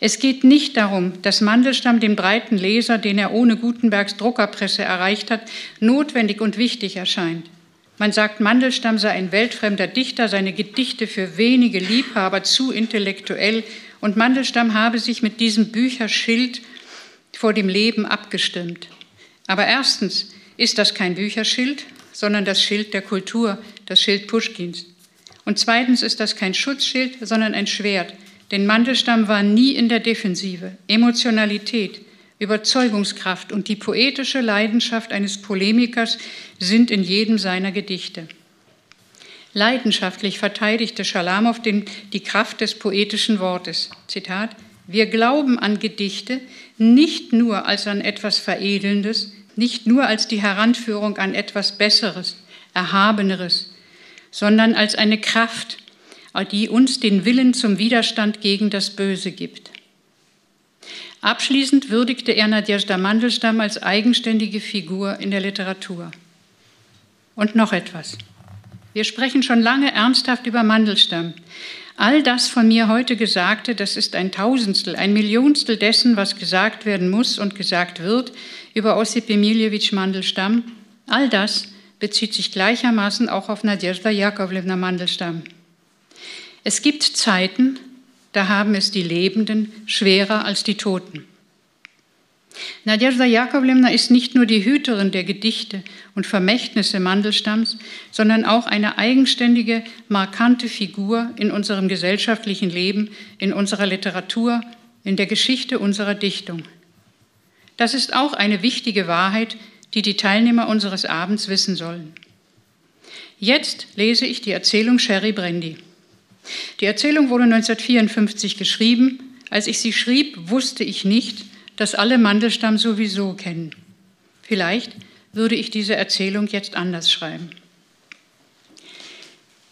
Speaker 4: Es geht nicht darum, dass Mandelstam dem breiten Leser, den er ohne Gutenbergs Druckerpresse erreicht hat, notwendig und wichtig erscheint. Man sagt, Mandelstam sei ein weltfremder Dichter, seine Gedichte für wenige Liebhaber zu intellektuell und Mandelstam habe sich mit diesem Bücherschild vor dem Leben abgestimmt. Aber erstens ist das kein Bücherschild, sondern das Schild der Kultur, das Schild Puschkins. Und zweitens ist das kein Schutzschild, sondern ein Schwert, denn Mandelstam war nie in der Defensive. Emotionalität, Überzeugungskraft und die poetische Leidenschaft eines Polemikers sind in jedem seiner Gedichte. Leidenschaftlich verteidigte Schalamow den, die Kraft des poetischen Wortes. Zitat: Wir glauben an Gedichte nicht nur als an etwas Veredelndes, nicht nur als die Heranführung an etwas Besseres, Erhabeneres, sondern als eine Kraft, die uns den Willen zum Widerstand gegen das Böse gibt. Abschließend würdigte er Nadjezhda Mandelstam als eigenständige Figur in der Literatur. Und noch etwas. Wir sprechen schon lange ernsthaft über Mandelstam. All das von mir heute Gesagte, das ist ein Tausendstel, ein Millionstel dessen, was gesagt werden muss und gesagt wird über Ossip Emiljewitsch Mandelstam. All das bezieht sich gleichermaßen auch auf Nadjezhda Jakovlevna Mandelstam. Es gibt Zeiten, da haben es die Lebenden schwerer als die Toten. Nadjezhda Jakovlevna ist nicht nur die Hüterin der Gedichte und Vermächtnisse Mandelstams, sondern auch eine eigenständige, markante Figur in unserem gesellschaftlichen Leben, in unserer Literatur, in der Geschichte unserer Dichtung. Das ist auch eine wichtige Wahrheit, die die Teilnehmer unseres Abends wissen sollen. Jetzt lese ich die Erzählung Sherry Brandy. Die Erzählung wurde 1954 geschrieben. Als ich sie schrieb, wusste ich nicht, dass alle Mandelstamm sowieso kennen. Vielleicht würde ich diese Erzählung jetzt anders schreiben.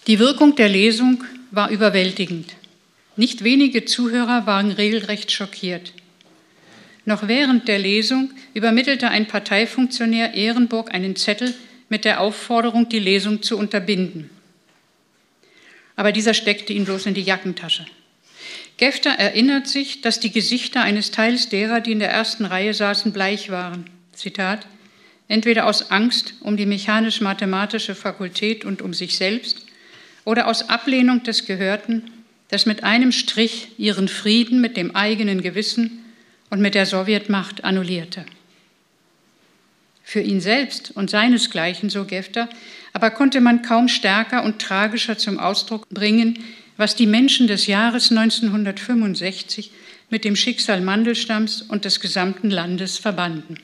Speaker 4: Die Wirkung der Lesung war überwältigend. Nicht wenige Zuhörer waren regelrecht schockiert. Noch während der Lesung übermittelte ein Parteifunktionär Ehrenburg einen Zettel mit der Aufforderung, die Lesung zu unterbinden aber dieser steckte ihn bloß in die Jackentasche. Gefter erinnert sich, dass die Gesichter eines Teils derer, die in der ersten Reihe saßen, bleich waren. Zitat, entweder aus Angst um die mechanisch-mathematische Fakultät und um sich selbst oder aus Ablehnung des Gehörten, das mit einem Strich ihren Frieden mit dem eigenen Gewissen und mit der Sowjetmacht annullierte. Für ihn selbst und seinesgleichen, so Gefter, aber konnte man kaum stärker und tragischer zum Ausdruck bringen, was die Menschen des Jahres 1965 mit dem Schicksal Mandelstamms und des gesamten Landes verbanden.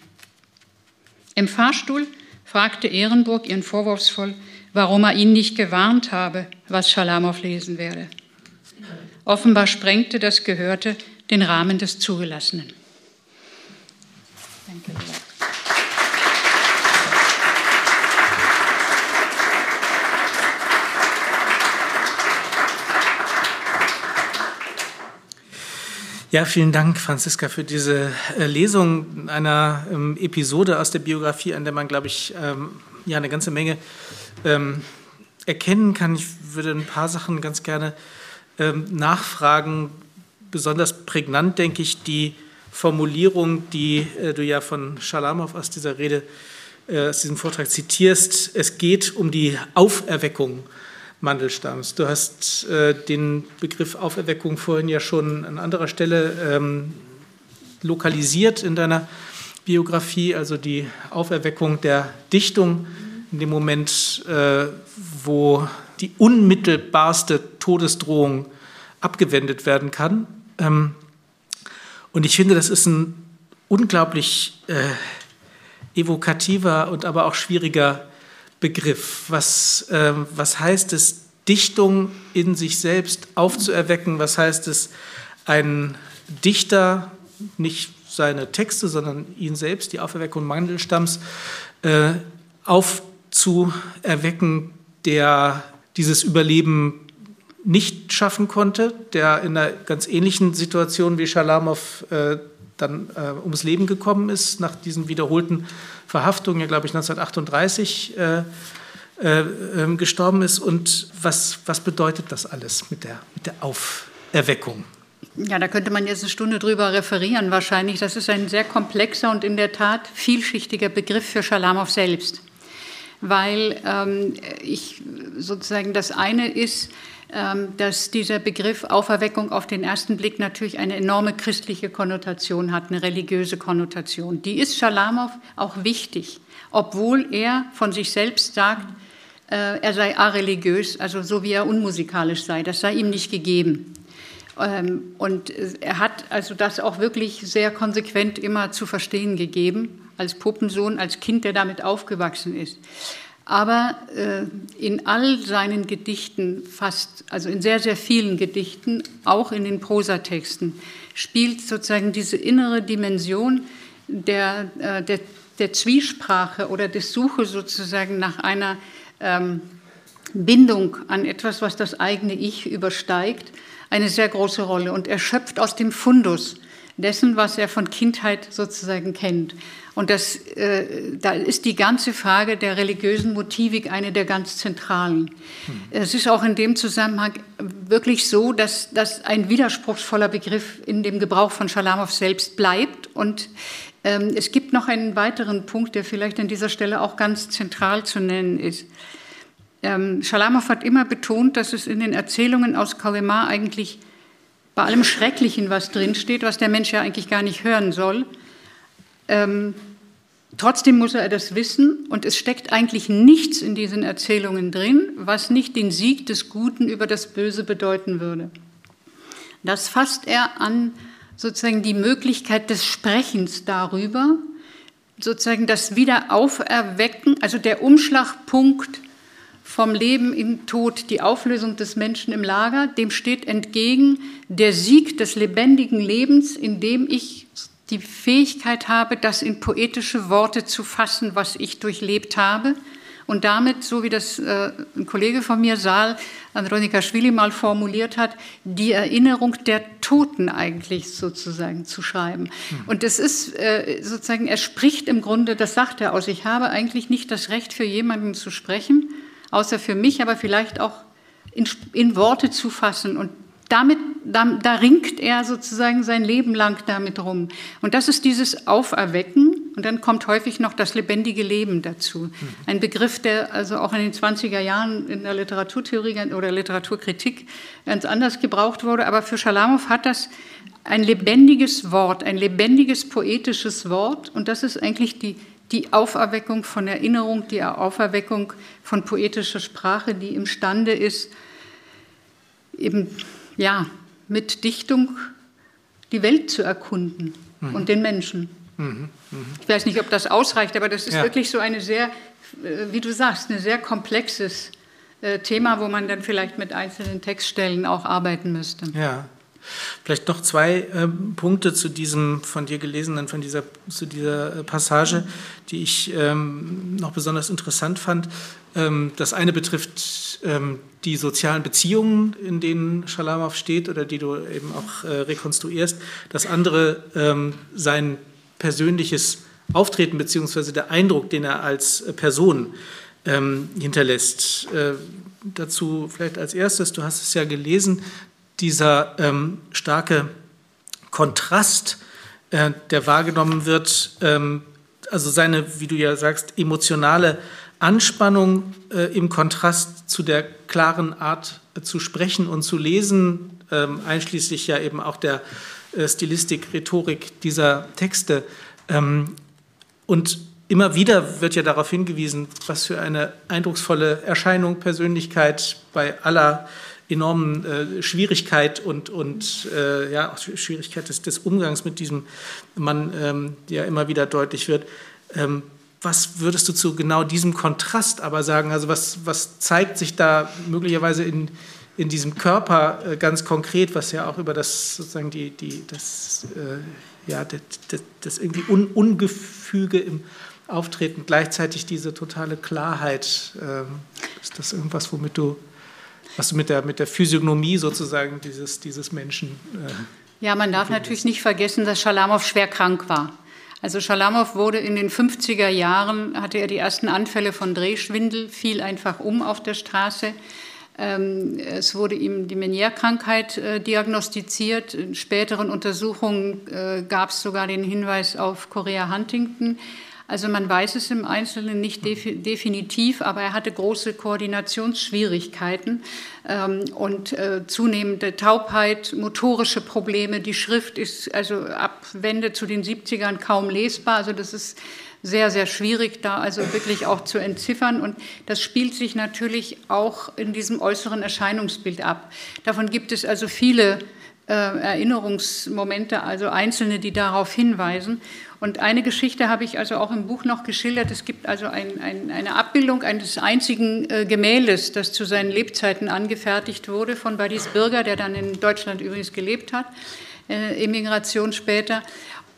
Speaker 4: Im Fahrstuhl fragte Ehrenburg ihren vorwurfsvoll, warum er ihn nicht gewarnt habe, was Schalamow lesen werde. Offenbar sprengte das Gehörte den Rahmen des Zugelassenen. Danke.
Speaker 3: Ja, vielen Dank, Franziska, für diese äh, Lesung einer ähm, Episode aus der Biografie, an der man, glaube ich, ähm, ja, eine ganze Menge ähm, erkennen kann. Ich würde ein paar Sachen ganz gerne ähm, nachfragen. Besonders prägnant, denke ich, die Formulierung, die äh, du ja von Schalamow aus dieser Rede, äh, aus diesem Vortrag zitierst. Es geht um die Auferweckung Mandelstamms. Du hast äh, den Begriff Auferweckung vorhin ja schon an anderer Stelle ähm, lokalisiert in deiner Biografie, also die Auferweckung der Dichtung in dem Moment, äh, wo die unmittelbarste Todesdrohung abgewendet werden kann. Ähm, und ich finde, das ist ein unglaublich äh, evokativer und aber auch schwieriger Begriff. Was, äh, was heißt es, Dichtung in sich selbst aufzuerwecken? Was heißt es, einen Dichter, nicht seine Texte, sondern ihn selbst, die Auferweckung Mandelstamms, äh, aufzuerwecken, der dieses Überleben nicht schaffen konnte, der in einer ganz ähnlichen Situation wie Schalamow äh, dann äh, ums Leben gekommen ist, nach diesen wiederholten Verhaftung, ja, glaube ich, 1938 äh, äh, ähm, gestorben ist. Und was, was bedeutet das alles mit der, mit der Auferweckung?
Speaker 4: Ja, da könnte man jetzt eine Stunde drüber referieren wahrscheinlich. Das ist ein sehr komplexer und in der Tat vielschichtiger Begriff für Schalamow selbst. Weil ähm, ich sozusagen das eine ist, dass dieser Begriff Auferweckung auf den ersten Blick natürlich eine enorme christliche Konnotation hat, eine religiöse Konnotation. Die ist Schalamow auch wichtig, obwohl er von sich selbst sagt, äh, er sei areligiös, also so wie er unmusikalisch sei. Das sei ihm nicht gegeben. Ähm, und er hat also das auch wirklich sehr konsequent immer zu verstehen gegeben, als Puppensohn, als Kind, der damit aufgewachsen ist. Aber äh, in all seinen Gedichten, fast, also in sehr, sehr vielen Gedichten, auch in den Prosatexten, spielt sozusagen diese innere Dimension der, äh, der, der Zwiesprache oder des Suche sozusagen nach einer ähm, Bindung an etwas, was das eigene Ich übersteigt, eine sehr große Rolle. Und er schöpft aus dem Fundus dessen, was er von Kindheit sozusagen kennt. Und das, äh, da ist die ganze Frage der religiösen Motivik eine der ganz zentralen. Hm. Es ist auch in dem Zusammenhang wirklich so, dass das ein widerspruchsvoller Begriff in dem Gebrauch von Schalamow selbst bleibt. Und ähm, es gibt noch einen weiteren Punkt, der vielleicht an dieser Stelle auch ganz zentral zu nennen ist. Ähm, Schalamow hat immer betont, dass es in den Erzählungen aus Kalimar eigentlich bei allem Schrecklichen, was drinsteht, was der Mensch ja eigentlich gar nicht hören soll, ähm, trotzdem muss er das wissen und es steckt eigentlich nichts in diesen Erzählungen drin, was nicht den Sieg des Guten über das Böse bedeuten würde. Das fasst er an sozusagen die Möglichkeit des Sprechens darüber, sozusagen das Wiederauferwecken, also der Umschlagpunkt vom Leben in Tod, die Auflösung des Menschen im Lager, dem steht entgegen der Sieg des lebendigen Lebens, in dem ich die Fähigkeit habe, das in poetische Worte zu fassen, was ich durchlebt habe. Und damit, so wie das äh, ein Kollege von mir, Saal Andronika Schwili, mal formuliert hat, die Erinnerung der Toten eigentlich sozusagen zu schreiben. Mhm. Und es ist äh, sozusagen, er spricht im Grunde, das sagt er aus, ich habe eigentlich nicht das Recht für jemanden zu sprechen, außer für mich, aber vielleicht auch in, in Worte zu fassen und damit, da, da, ringt er sozusagen sein Leben lang damit rum. Und das ist dieses Auferwecken. Und dann kommt häufig noch das lebendige Leben dazu. Ein Begriff, der also auch in den 20er Jahren in der Literaturtheorie oder Literaturkritik ganz anders gebraucht wurde. Aber für Schalamow hat das ein lebendiges Wort, ein lebendiges poetisches Wort. Und das ist eigentlich die, die Auferweckung von Erinnerung, die Auferweckung von poetischer Sprache, die imstande ist, eben ja, mit Dichtung die Welt zu erkunden mhm. und den Menschen. Mhm. Mhm. Ich weiß nicht, ob das ausreicht, aber das ist ja. wirklich so eine sehr, äh, wie du sagst, ein sehr komplexes äh, Thema, wo man dann vielleicht mit einzelnen Textstellen auch arbeiten müsste.
Speaker 3: Ja. Vielleicht noch zwei ähm, Punkte zu diesem von dir gelesenen, von dieser, zu dieser äh, Passage, die ich ähm, noch besonders interessant fand. Ähm, das eine betrifft ähm, die sozialen Beziehungen, in denen Schalamow steht oder die du eben auch äh, rekonstruierst. Das andere ähm, sein persönliches Auftreten beziehungsweise der Eindruck, den er als äh, Person ähm, hinterlässt. Äh, dazu vielleicht als erstes, du hast es ja gelesen, dieser ähm, starke Kontrast, äh, der wahrgenommen wird, ähm, also seine, wie du ja sagst, emotionale Anspannung äh, im Kontrast zu der klaren Art äh, zu sprechen und zu lesen, ähm, einschließlich ja eben auch der äh, Stilistik, Rhetorik dieser Texte. Ähm, und immer wieder wird ja darauf hingewiesen, was für eine eindrucksvolle Erscheinung, Persönlichkeit bei aller enormen äh, Schwierigkeit und, und äh, ja, Schwierigkeit des, des, Umgangs mit diesem Mann, ähm, der immer wieder deutlich wird. Ähm, was würdest du zu genau diesem Kontrast aber sagen? Also was, was zeigt sich da möglicherweise in, in diesem Körper äh, ganz konkret, was ja auch über das sozusagen die, die, das, äh, ja, das, das, das irgendwie Un Ungefüge im Auftreten, gleichzeitig diese totale Klarheit. Ähm, ist das irgendwas, womit du was du mit der, mit der Physiognomie sozusagen dieses, dieses Menschen.
Speaker 4: Äh, ja, man darf natürlich nicht vergessen, dass Schalamow schwer krank war. Also Schalamow wurde in den 50er Jahren, hatte er die ersten Anfälle von Drehschwindel, fiel einfach um auf der Straße. Ähm, es wurde ihm die Meniere-Krankheit äh, diagnostiziert. In späteren Untersuchungen äh, gab es sogar den Hinweis auf Korea Huntington. Also man weiß es im Einzelnen nicht definitiv, aber er hatte große Koordinationsschwierigkeiten ähm, und äh, zunehmende Taubheit, motorische Probleme. Die Schrift ist also ab Wende zu den 70ern kaum lesbar. Also das ist sehr, sehr schwierig, da also wirklich auch zu entziffern. Und das spielt sich natürlich auch in diesem äußeren Erscheinungsbild ab. Davon gibt es also viele äh, Erinnerungsmomente, also einzelne, die darauf hinweisen. Und eine Geschichte habe ich also auch im Buch noch geschildert. Es gibt also ein, ein, eine Abbildung eines einzigen äh, Gemäldes, das zu seinen Lebzeiten angefertigt wurde von Badis Birger, der dann in Deutschland übrigens gelebt hat, äh, Emigration später.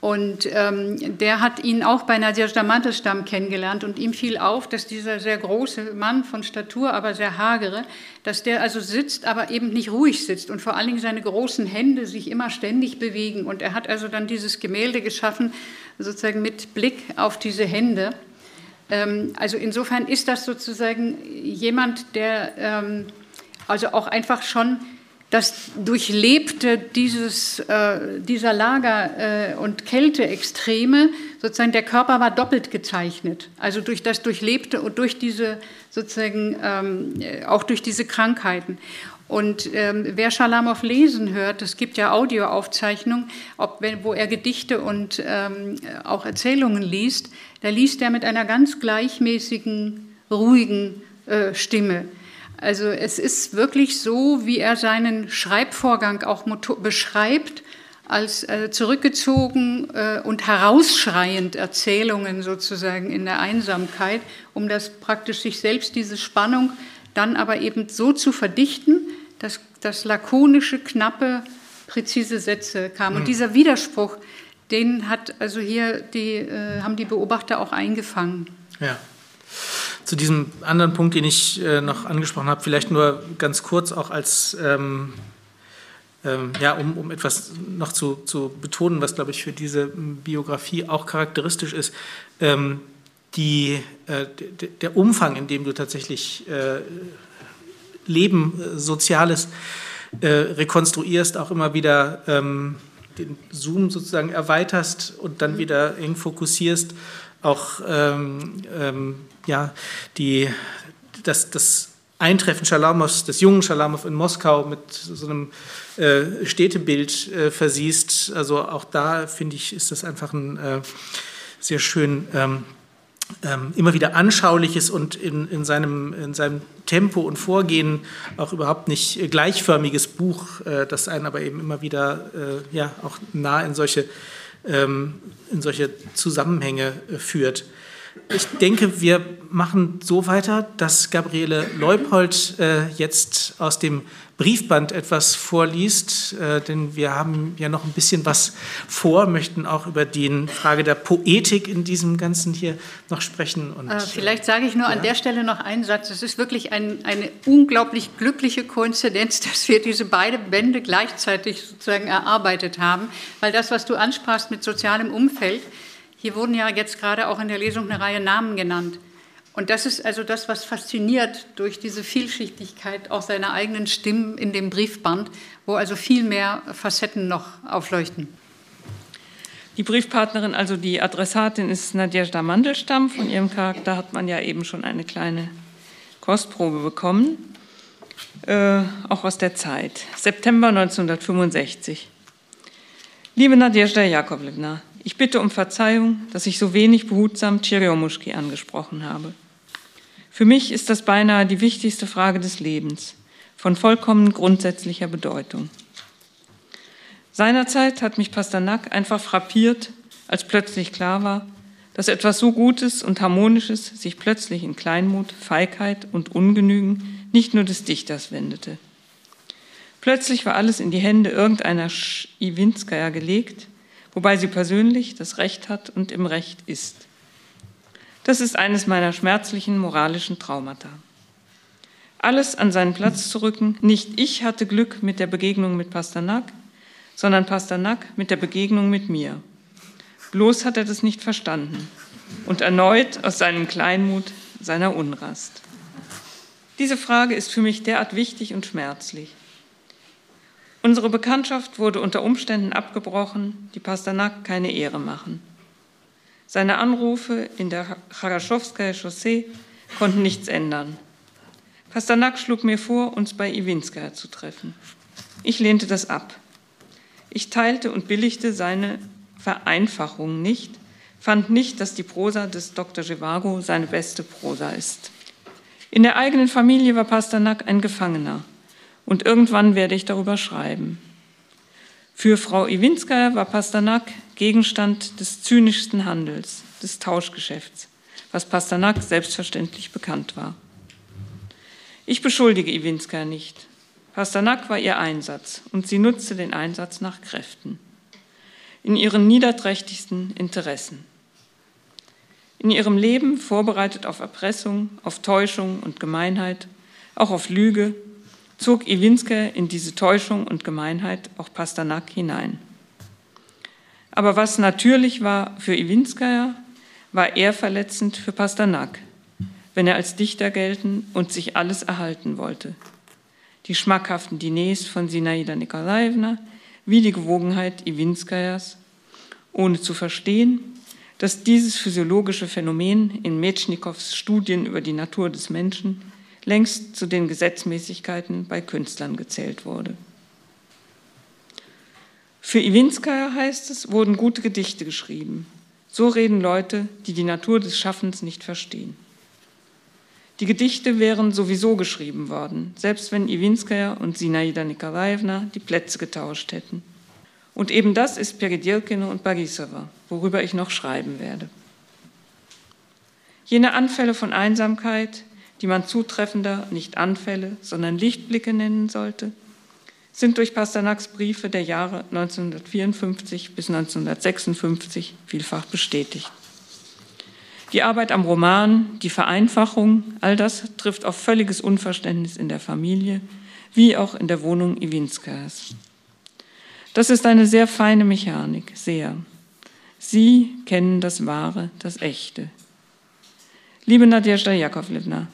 Speaker 4: Und ähm, der hat ihn auch bei Nadezhda Mandelstam kennengelernt und ihm fiel auf, dass dieser sehr große Mann von Statur, aber sehr hagere, dass der also sitzt, aber eben nicht ruhig sitzt und vor allen Dingen seine großen Hände sich immer ständig bewegen. Und er hat also dann dieses Gemälde geschaffen, sozusagen mit Blick auf diese Hände. Ähm, also insofern ist das sozusagen jemand, der ähm, also auch einfach schon das Durchlebte dieses, äh, dieser Lager- äh, und Kälteextreme, sozusagen der Körper war doppelt gezeichnet. Also durch das Durchlebte und durch diese, sozusagen ähm, auch durch diese Krankheiten. Und ähm, wer Schalamow lesen hört, es gibt ja Audioaufzeichnungen, wo er Gedichte und ähm, auch Erzählungen liest, da liest er mit einer ganz gleichmäßigen, ruhigen äh, Stimme. Also es ist wirklich so, wie er seinen Schreibvorgang auch beschreibt, als äh, zurückgezogen äh, und herausschreiend Erzählungen sozusagen in der Einsamkeit, um das praktisch sich selbst diese Spannung dann aber eben so zu verdichten, dass, dass lakonische, knappe, präzise Sätze kamen. Und hm. dieser Widerspruch, den hat also hier die, äh, haben die Beobachter auch eingefangen.
Speaker 3: Ja. Zu diesem anderen Punkt, den ich äh, noch angesprochen habe, vielleicht nur ganz kurz auch als, ähm, ähm, ja, um, um etwas noch zu, zu betonen, was, glaube ich, für diese Biografie auch charakteristisch ist. Ähm, die, äh, der Umfang, in dem du tatsächlich äh, Leben, äh, Soziales äh, rekonstruierst, auch immer wieder ähm, den Zoom sozusagen erweiterst und dann mhm. wieder eng fokussierst auch ähm, ähm, ja, die, das, das Eintreffen Schalamows, des jungen Schalamow in Moskau mit so einem äh, Städtebild äh, versiehst. Also auch da finde ich, ist das einfach ein äh, sehr schön ähm, ähm, immer wieder anschauliches und in, in, seinem, in seinem Tempo und Vorgehen auch überhaupt nicht gleichförmiges Buch, äh, das einen aber eben immer wieder äh, ja, auch nah in solche ähm, in solche Zusammenhänge führt. Ich denke, wir machen so weiter, dass Gabriele Leupold äh, jetzt aus dem Briefband etwas vorliest, äh, denn wir haben ja noch ein bisschen was vor, möchten auch über die Frage der Poetik in diesem Ganzen hier noch sprechen.
Speaker 4: Und, äh, vielleicht sage ich nur ja. an der Stelle noch einen Satz. Es ist wirklich ein, eine unglaublich glückliche Koinzidenz, dass wir diese beiden Bände gleichzeitig sozusagen erarbeitet haben, weil das, was du ansprachst mit sozialem Umfeld, hier wurden ja jetzt gerade auch in der Lesung eine Reihe Namen genannt. Und das ist also das, was fasziniert durch diese Vielschichtigkeit auch seiner eigenen Stimmen in dem Briefband, wo also viel mehr Facetten noch aufleuchten.
Speaker 5: Die Briefpartnerin, also die Adressatin, ist Nadjezda Mandelstam. Von ihrem Charakter hat man ja eben schon eine kleine Kostprobe bekommen, äh, auch aus der Zeit. September 1965. Liebe Nadjezda Jakovlevna, ich bitte um Verzeihung, dass ich so wenig behutsam Tschiriomuschki angesprochen habe. Für mich ist das beinahe die wichtigste Frage des Lebens, von vollkommen grundsätzlicher Bedeutung. Seinerzeit hat mich Pasternak einfach frappiert, als plötzlich klar war, dass etwas so Gutes und Harmonisches sich plötzlich in Kleinmut, Feigheit und Ungenügen nicht nur des Dichters wendete. Plötzlich war alles in die Hände irgendeiner Iwinskaya gelegt, wobei sie persönlich das Recht hat und im Recht ist. Das ist eines meiner schmerzlichen moralischen Traumata. Alles an seinen Platz zu rücken, nicht ich hatte Glück mit der Begegnung mit Pasternak, sondern Pasternak mit der Begegnung mit mir. Bloß hat er das nicht verstanden und erneut aus seinem Kleinmut, seiner Unrast. Diese Frage ist für mich derart wichtig und schmerzlich. Unsere Bekanntschaft wurde unter Umständen abgebrochen, die Pasternak keine Ehre machen. Seine Anrufe in der Charaschowskaja Chaussee konnten nichts ändern. Pasternak schlug mir vor, uns bei Iwinskaja zu treffen. Ich lehnte das ab. Ich teilte und billigte seine Vereinfachung nicht, fand nicht, dass die Prosa des Dr. Gevago seine beste Prosa ist. In der eigenen Familie war Pasternak ein Gefangener und irgendwann werde ich darüber schreiben. Für Frau Iwinska war Pasternak Gegenstand des zynischsten Handels, des Tauschgeschäfts, was Pasternak selbstverständlich bekannt war. Ich beschuldige Iwinska nicht. Pasternak war ihr Einsatz und sie nutzte den Einsatz nach Kräften, in ihren niederträchtigsten Interessen. In ihrem Leben vorbereitet auf Erpressung, auf Täuschung und Gemeinheit, auch auf Lüge, zog Iwinske in diese Täuschung und Gemeinheit auch Pasternak hinein. Aber was natürlich war für Iwinskaja, war eher verletzend für Pasternak, wenn er als Dichter gelten und sich alles erhalten wollte. Die schmackhaften Diners von Sinaida Nikolaevna, wie die Gewogenheit Iwinskajas, ohne zu verstehen, dass dieses physiologische Phänomen in Metschnikows Studien über die Natur des Menschen längst zu den Gesetzmäßigkeiten bei Künstlern gezählt wurde. Für Iwinska heißt es, wurden gute Gedichte geschrieben. So reden Leute, die die Natur des Schaffens nicht verstehen. Die Gedichte wären sowieso geschrieben worden, selbst wenn Iwinskaya und Sinaida Nikolaevna die Plätze getauscht hätten. Und eben das ist Peridelkino und Bagisova, worüber ich noch schreiben werde. Jene Anfälle von Einsamkeit, die man zutreffender nicht Anfälle, sondern Lichtblicke nennen sollte, sind durch Pasternaks Briefe der Jahre 1954 bis 1956 vielfach bestätigt. Die Arbeit am Roman, die Vereinfachung, all das trifft auf völliges Unverständnis in der Familie, wie auch in der Wohnung Iwinskas. Das ist eine sehr feine Mechanik, sehr. Sie kennen das Wahre, das Echte. Liebe Nadjezhda Jakovlevna,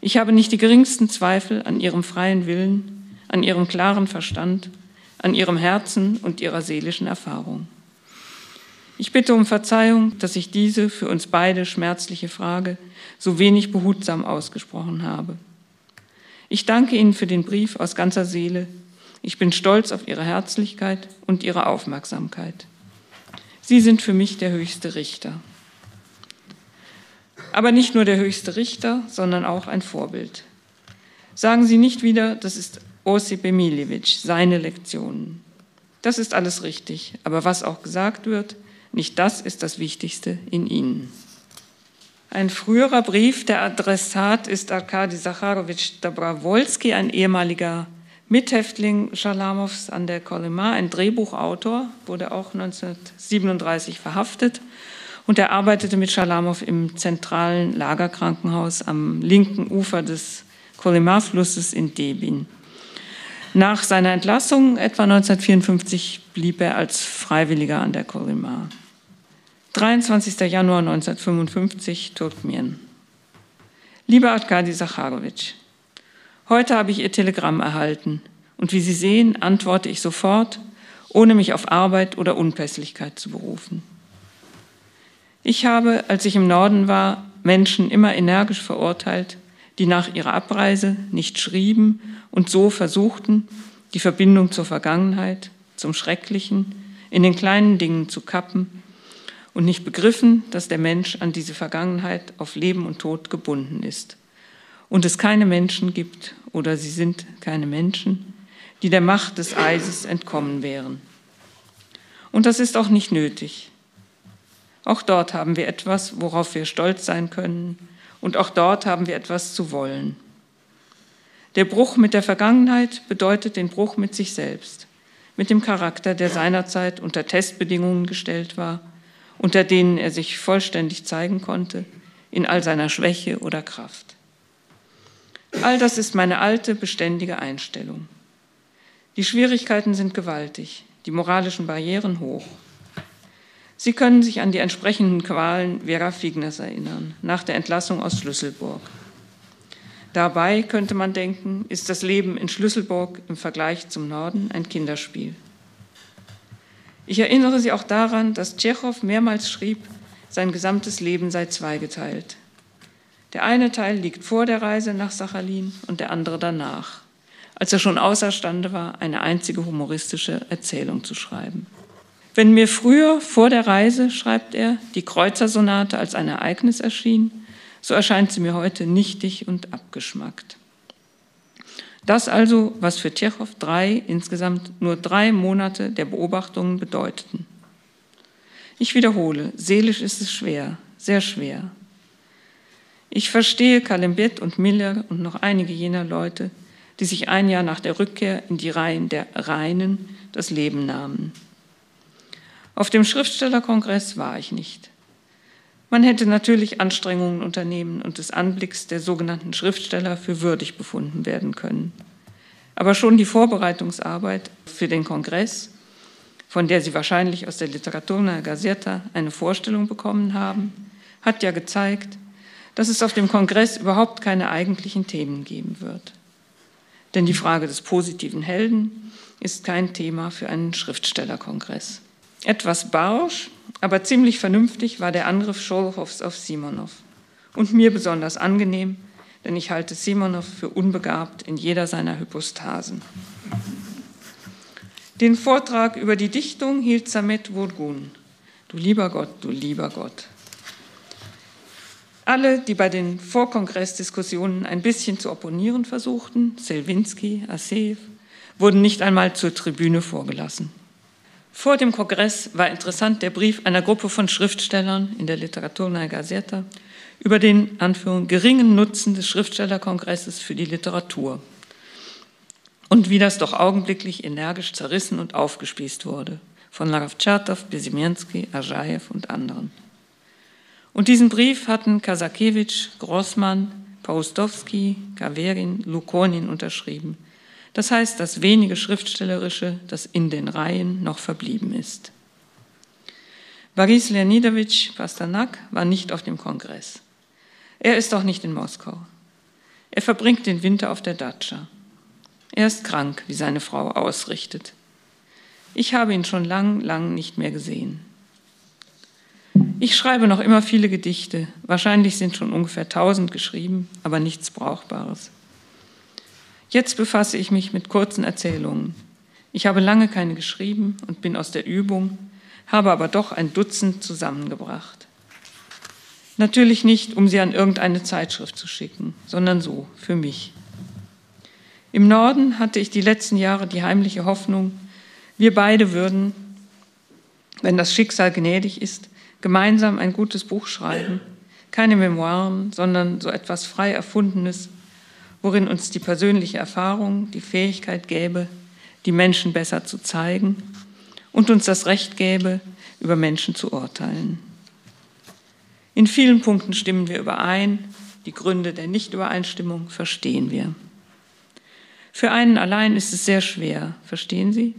Speaker 5: ich habe nicht die geringsten Zweifel an ihrem freien Willen, an ihrem klaren Verstand, an ihrem Herzen und ihrer seelischen Erfahrung. Ich bitte um Verzeihung, dass ich diese für uns beide schmerzliche Frage so wenig behutsam ausgesprochen habe. Ich danke Ihnen für den Brief aus ganzer Seele. Ich bin stolz auf Ihre Herzlichkeit und Ihre Aufmerksamkeit. Sie sind für mich der höchste Richter aber nicht nur der höchste Richter, sondern auch ein Vorbild. Sagen Sie nicht wieder, das ist Osip Emiljewitsch, seine Lektionen. Das ist alles richtig, aber was auch gesagt wird, Nicht das ist das Wichtigste in ihnen. Ein früherer Brief, der Adressat ist Arkadi Sacharowitsch Dabrawolski, ein ehemaliger Mithäftling Schalamows an der Kolyma, ein Drehbuchautor, wurde auch 1937 verhaftet und er arbeitete mit Schalamow im zentralen Lagerkrankenhaus am linken Ufer des Kolyma-Flusses in Debin. Nach seiner Entlassung etwa 1954 blieb er als Freiwilliger an der Kolyma. 23. Januar 1955, Turkmen. Lieber Arkadi Sacharowitsch, heute habe ich Ihr Telegramm erhalten und wie Sie sehen, antworte ich sofort, ohne mich auf Arbeit oder Unpässlichkeit zu berufen. Ich habe, als ich im Norden war, Menschen immer energisch verurteilt, die nach ihrer Abreise nicht schrieben und so versuchten, die Verbindung zur Vergangenheit, zum Schrecklichen, in den kleinen Dingen zu kappen und nicht begriffen, dass der Mensch an diese Vergangenheit auf Leben und Tod gebunden ist und es keine Menschen gibt oder sie sind keine Menschen, die der Macht des Eises entkommen wären. Und das ist auch nicht nötig. Auch dort haben wir etwas, worauf wir stolz sein können, und auch dort haben wir etwas zu wollen. Der Bruch mit der Vergangenheit bedeutet den Bruch mit sich selbst, mit dem Charakter, der seinerzeit unter Testbedingungen gestellt war unter denen er sich vollständig zeigen konnte, in all seiner Schwäche oder Kraft. All das ist meine alte, beständige Einstellung. Die Schwierigkeiten sind gewaltig, die moralischen Barrieren hoch. Sie können sich an die entsprechenden Qualen Vera Figners erinnern, nach der Entlassung aus Schlüsselburg. Dabei könnte man denken, ist das Leben in Schlüsselburg im Vergleich zum Norden ein Kinderspiel. Ich erinnere Sie auch daran, dass Tschechow mehrmals schrieb, sein gesamtes Leben sei zweigeteilt. Der eine Teil liegt vor der Reise nach Sachalin und der andere danach, als er schon außerstande war, eine einzige humoristische Erzählung zu schreiben. Wenn mir früher vor der Reise, schreibt er, die Kreuzersonate als ein Ereignis erschien, so erscheint sie mir heute nichtig und abgeschmackt. Das also, was für Tschechow drei, insgesamt nur drei Monate der Beobachtungen bedeuteten. Ich wiederhole, seelisch ist es schwer, sehr schwer. Ich verstehe Kalembet und Miller und noch einige jener Leute, die sich ein Jahr nach der Rückkehr in die Reihen der Reinen das Leben nahmen. Auf dem Schriftstellerkongress war ich nicht. Man hätte natürlich Anstrengungen unternehmen und des Anblicks der sogenannten Schriftsteller für würdig befunden werden können. Aber schon die Vorbereitungsarbeit für den Kongress, von der Sie wahrscheinlich aus der Literaturna Gazeta eine Vorstellung bekommen haben, hat ja gezeigt, dass es auf dem Kongress überhaupt keine eigentlichen Themen geben wird. Denn die Frage des positiven Helden ist kein Thema für einen Schriftstellerkongress. Etwas barsch, aber ziemlich vernünftig war der Angriff Scholochows auf Simonov. Und mir besonders angenehm, denn ich halte Simonov für unbegabt in jeder seiner Hypostasen. Den Vortrag über die Dichtung hielt Samet Wurgun. Du lieber Gott, du lieber Gott. Alle, die bei den Vorkongressdiskussionen ein bisschen zu opponieren versuchten, Selwinski, Aseev, wurden nicht einmal zur Tribüne vorgelassen. Vor dem Kongress war interessant der Brief einer Gruppe von Schriftstellern in der Literaturnae Gazeta über den Anführung geringen Nutzen des Schriftstellerkongresses für die Literatur und wie das doch augenblicklich energisch zerrissen und aufgespießt wurde von Laravtschatow, Besimiensky, Ajajew und anderen. Und diesen Brief hatten Kasakewitsch, Grossmann, Paustowski, Gaverin, Lukonin unterschrieben – das heißt, das wenige Schriftstellerische, das in den Reihen noch verblieben ist. Boris Leonidowitsch Pasternak war nicht auf dem Kongress. Er ist auch nicht in Moskau. Er verbringt den Winter auf der Datscha. Er ist krank, wie seine Frau ausrichtet. Ich habe ihn schon lang, lang nicht mehr gesehen. Ich schreibe noch immer viele Gedichte. Wahrscheinlich sind schon ungefähr tausend geschrieben, aber nichts Brauchbares. Jetzt befasse ich mich mit kurzen Erzählungen. Ich habe lange keine geschrieben und bin aus der Übung, habe aber doch ein Dutzend zusammengebracht. Natürlich nicht, um sie an irgendeine Zeitschrift zu schicken, sondern so, für mich. Im Norden hatte ich die letzten Jahre die heimliche Hoffnung, wir beide würden wenn das Schicksal gnädig ist, gemeinsam ein gutes Buch schreiben, keine Memoiren, sondern so etwas frei erfundenes, worin uns die persönliche Erfahrung, die Fähigkeit gäbe, die Menschen besser zu zeigen und uns das Recht gäbe, über Menschen zu urteilen. In vielen Punkten stimmen wir überein, die Gründe der Nichtübereinstimmung verstehen wir. Für einen allein ist es sehr schwer, verstehen Sie?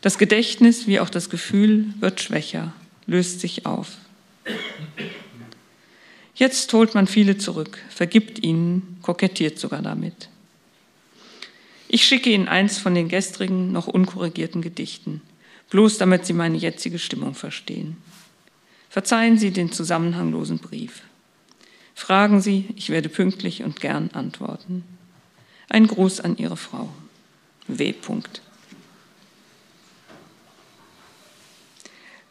Speaker 5: Das Gedächtnis wie auch das Gefühl wird schwächer, löst sich auf. Jetzt holt man viele zurück, vergibt ihnen, kokettiert sogar damit. Ich schicke Ihnen eins von den gestrigen, noch unkorrigierten Gedichten, bloß damit Sie meine jetzige Stimmung verstehen. Verzeihen Sie den zusammenhanglosen Brief. Fragen Sie, ich werde pünktlich und gern antworten. Ein Gruß an Ihre Frau. W.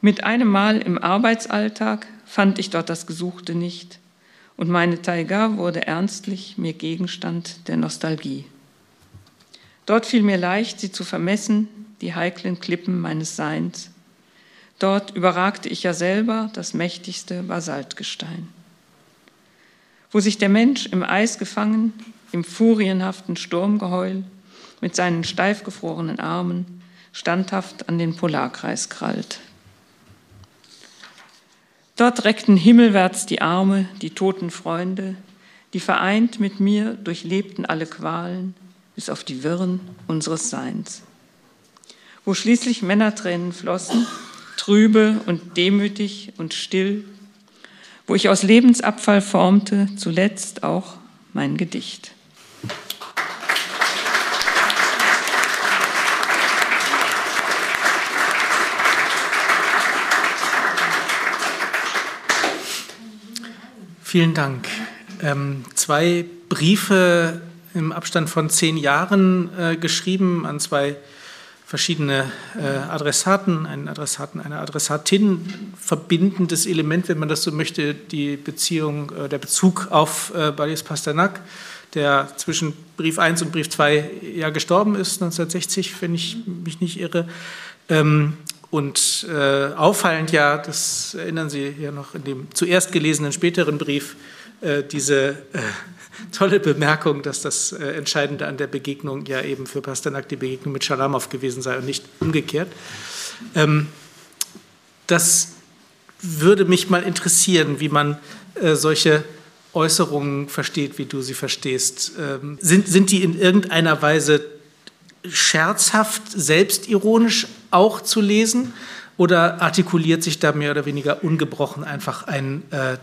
Speaker 5: Mit einem Mal im Arbeitsalltag fand ich dort das Gesuchte nicht und meine Taiga wurde ernstlich mir Gegenstand der Nostalgie. Dort fiel mir leicht, sie zu vermessen, die heiklen Klippen meines Seins. Dort überragte ich ja selber das mächtigste Basaltgestein. Wo sich der Mensch im Eis gefangen, im furienhaften Sturmgeheul, mit seinen steif gefrorenen Armen standhaft an den Polarkreis krallt. Dort reckten himmelwärts die Arme, die toten Freunde, die vereint mit mir durchlebten alle Qualen, bis auf die Wirren unseres Seins. Wo schließlich Männertränen flossen, trübe und demütig und still, wo ich aus Lebensabfall formte zuletzt auch mein Gedicht.
Speaker 3: Vielen Dank. Ähm, zwei Briefe im Abstand von zehn Jahren äh, geschrieben an zwei verschiedene äh, Adressaten, einen Adressaten, eine Adressatin, verbindendes Element, wenn man das so möchte, die Beziehung, äh, der Bezug auf äh, Balies Pasternak, der zwischen Brief 1 und Brief 2 ja gestorben ist, 1960, wenn ich mich nicht irre. Ähm, und äh, auffallend ja, das erinnern Sie ja noch in dem zuerst gelesenen späteren Brief, äh, diese äh, tolle Bemerkung, dass das äh, Entscheidende an der Begegnung ja eben für Pasternak die Begegnung mit Schalamow gewesen sei und nicht umgekehrt. Ähm, das würde mich mal interessieren, wie man äh, solche Äußerungen versteht, wie du sie verstehst. Ähm, sind, sind die in irgendeiner Weise scherzhaft, selbstironisch auch zu lesen? Oder artikuliert sich da mehr oder weniger ungebrochen einfach ein äh,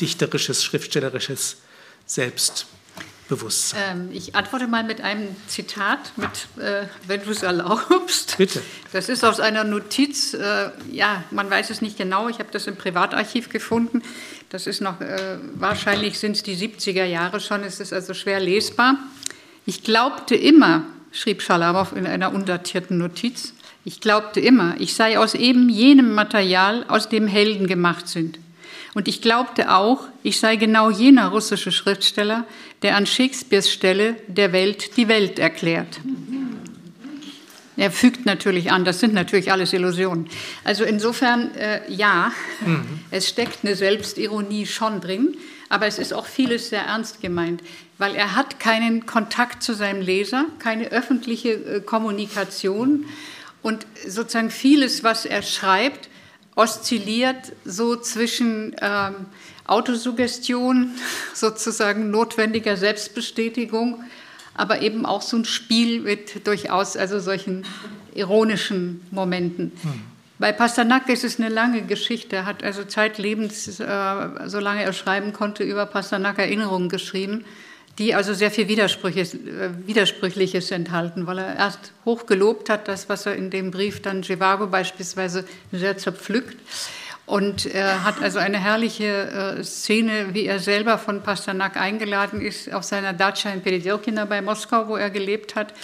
Speaker 3: dichterisches, schriftstellerisches Selbstbewusstsein?
Speaker 4: Ähm, ich antworte mal mit einem Zitat, mit, äh, wenn du es erlaubst.
Speaker 3: Bitte.
Speaker 4: Das ist aus einer Notiz, äh, ja, man weiß es nicht genau, ich habe das im Privatarchiv gefunden. Das ist noch, äh, wahrscheinlich sind es die 70er Jahre schon, es ist also schwer lesbar. Ich glaubte immer, schrieb Schalamow in einer undatierten Notiz, ich glaubte immer, ich sei aus eben jenem Material, aus dem Helden gemacht sind. Und ich glaubte auch, ich sei genau jener russische Schriftsteller, der an Shakespeares Stelle der Welt die Welt erklärt. Er fügt natürlich an, das sind natürlich alles Illusionen. Also insofern, äh, ja, mhm. es steckt eine Selbstironie schon drin, aber es ist auch vieles sehr ernst gemeint weil er hat keinen Kontakt zu seinem Leser, keine öffentliche äh, Kommunikation und sozusagen vieles, was er schreibt, oszilliert so zwischen ähm, Autosuggestion, sozusagen notwendiger Selbstbestätigung, aber eben auch so ein Spiel mit durchaus also solchen ironischen Momenten. Hm. Bei Pasternak ist es eine lange Geschichte. Er hat also zeitlebens, äh, solange er schreiben konnte, über Pasternak Erinnerungen geschrieben die also sehr viel Widersprüches, äh, Widersprüchliches enthalten, weil er erst hoch gelobt hat, das, was er in dem Brief dann Givago beispielsweise sehr zerpflückt. Und er hat also eine herrliche äh, Szene, wie er selber von Pasternak eingeladen ist, auf seiner Dacia in Peridelkina bei Moskau, wo er gelebt hat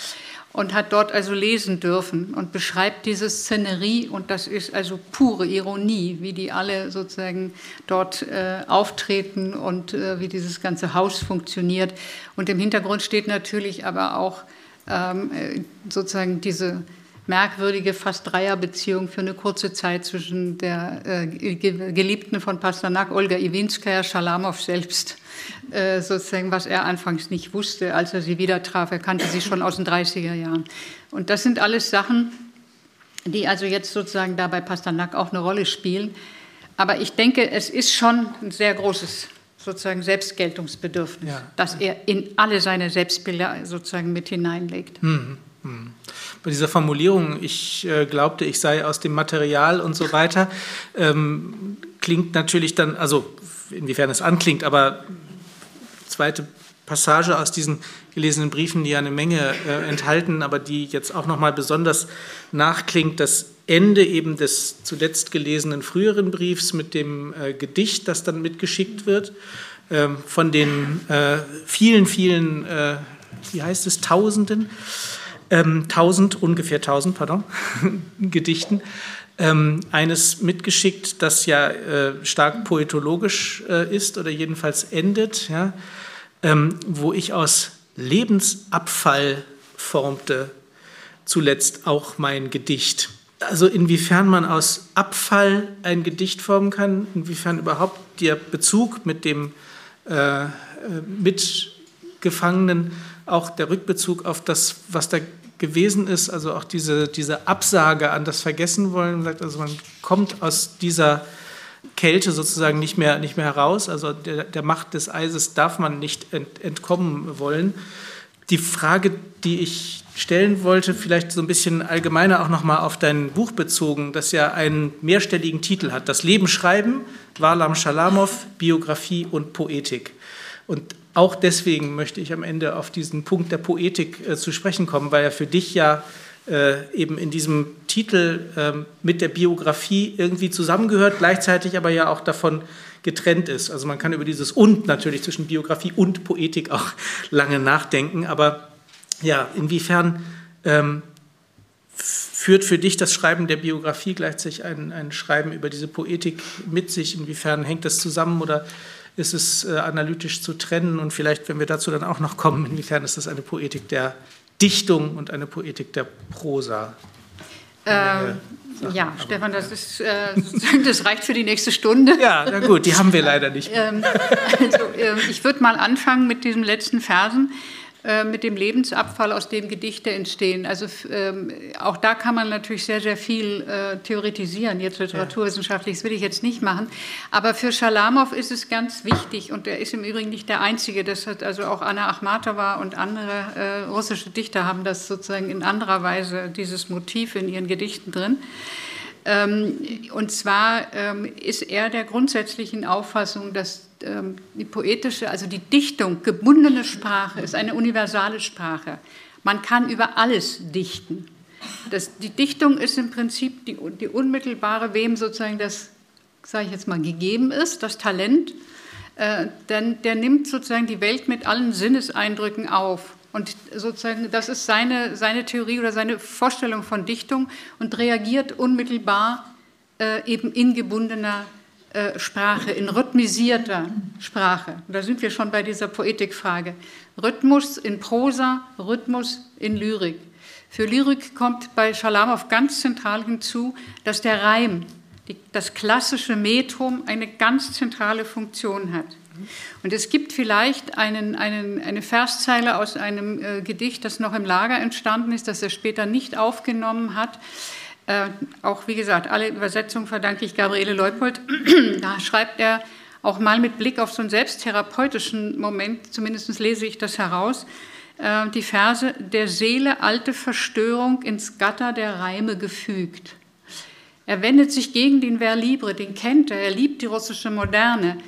Speaker 4: und hat dort also lesen dürfen und beschreibt diese Szenerie und das ist also pure Ironie, wie die alle sozusagen dort äh, auftreten und äh, wie dieses ganze Haus funktioniert. Und im Hintergrund steht natürlich aber auch ähm, äh, sozusagen diese merkwürdige, fast Dreierbeziehung für eine kurze Zeit zwischen der äh, Geliebten von Pasternak, Olga Iwinskaya, Schalamow selbst, äh, sozusagen, was er anfangs nicht wusste, als er sie wieder traf. Er kannte sie schon aus den 30er Jahren. Und das sind alles Sachen, die also jetzt sozusagen da bei Pasternak auch eine Rolle spielen. Aber ich denke, es ist schon ein sehr großes sozusagen Selbstgeltungsbedürfnis, ja. das er in alle seine Selbstbilder sozusagen mit hineinlegt. Mhm.
Speaker 3: Bei dieser Formulierung, ich äh, glaubte, ich sei aus dem Material und so weiter, ähm, klingt natürlich dann, also inwiefern es anklingt, aber zweite Passage aus diesen gelesenen Briefen, die ja eine Menge äh, enthalten, aber die jetzt auch nochmal besonders nachklingt, das Ende eben des zuletzt gelesenen früheren Briefs mit dem äh, Gedicht, das dann mitgeschickt wird, ähm, von den äh, vielen, vielen, äh, wie heißt es, Tausenden, ähm, tausend, ungefähr tausend, pardon, Gedichten, ähm, eines mitgeschickt, das ja äh, stark poetologisch äh, ist oder jedenfalls endet, ja, ähm, wo ich aus Lebensabfall formte zuletzt auch mein Gedicht. Also inwiefern man aus Abfall ein Gedicht formen kann, inwiefern überhaupt der Bezug mit dem äh, äh Mitgefangenen, auch der Rückbezug auf das, was da gewesen ist, also auch diese, diese Absage an das Vergessenwollen, also man kommt aus dieser Kälte sozusagen nicht mehr, nicht mehr heraus, also der, der Macht des Eises darf man nicht ent, entkommen wollen. Die Frage, die ich stellen wollte, vielleicht so ein bisschen allgemeiner auch nochmal auf dein Buch bezogen, das ja einen mehrstelligen Titel hat, Das Leben schreiben, Warlam Schalamow, Biografie und Poetik. Und auch deswegen möchte ich am Ende auf diesen Punkt der Poetik äh, zu sprechen kommen, weil er für dich ja äh, eben in diesem Titel äh, mit der Biografie irgendwie zusammengehört, gleichzeitig aber ja auch davon getrennt ist. Also man kann über dieses und natürlich zwischen Biografie und Poetik auch lange nachdenken, aber ja, inwiefern ähm, führt für dich das Schreiben der Biografie gleichzeitig ein, ein Schreiben über diese Poetik mit sich? Inwiefern hängt das zusammen oder ist es äh, analytisch zu trennen und vielleicht, wenn wir dazu dann auch noch kommen, inwiefern ist das eine Poetik der Dichtung und eine Poetik der Prosa?
Speaker 4: Ähm, ja, Aber, Stefan, das, ist, äh, das reicht für die nächste Stunde.
Speaker 3: Ja, na gut, die haben wir leider nicht.
Speaker 4: ähm, also, äh, ich würde mal anfangen mit diesen letzten Versen. Äh, mit dem Lebensabfall, aus dem Gedichte entstehen. Also ähm, auch da kann man natürlich sehr, sehr viel äh, theoretisieren, jetzt literaturwissenschaftlich, das will ich jetzt nicht machen. Aber für Schalamow ist es ganz wichtig, und er ist im Übrigen nicht der Einzige, das hat also auch Anna Achmatova und andere äh, russische Dichter haben das sozusagen in anderer Weise, dieses Motiv in ihren Gedichten drin. Ähm, und zwar ähm, ist er der grundsätzlichen Auffassung, dass die poetische, also die Dichtung, gebundene Sprache ist eine universale Sprache. Man kann über alles dichten. Das, die Dichtung ist im Prinzip die, die unmittelbare, wem sozusagen das, sage ich jetzt mal, gegeben ist, das Talent, äh, denn der nimmt sozusagen die Welt mit allen Sinneseindrücken auf. Und sozusagen, das ist seine, seine Theorie oder seine Vorstellung von Dichtung und reagiert unmittelbar äh, eben in gebundener äh, Sprache, in rhythmisierter Sprache. Da sind wir schon bei dieser Poetikfrage. Rhythmus in Prosa, Rhythmus in Lyrik. Für Lyrik kommt bei Schalamow ganz zentral hinzu, dass der Reim, die, das klassische Metrum, eine ganz zentrale Funktion hat. Und es gibt vielleicht einen, einen, eine Verszeile aus einem äh, Gedicht, das noch im Lager entstanden ist, das er später nicht aufgenommen hat. Äh, auch wie gesagt, alle Übersetzungen verdanke ich Gabriele Leupold. da schreibt er auch mal mit Blick auf so einen selbstherapeutischen Moment, zumindest lese ich das heraus, äh, die Verse, der Seele alte Verstörung ins Gatter der Reime gefügt. Er wendet sich gegen den Verlibre, den kennt er, er liebt die russische Moderne.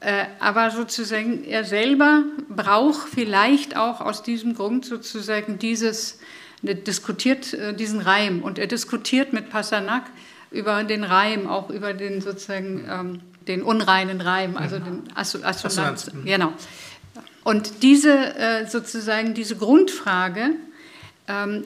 Speaker 4: Äh, aber sozusagen er selber braucht vielleicht auch aus diesem Grund sozusagen dieses, diskutiert äh, diesen Reim und er diskutiert mit Passanak über den Reim, auch über den sozusagen ähm, den unreinen Reim, also den Assonanz. Genau. Und diese äh, sozusagen diese Grundfrage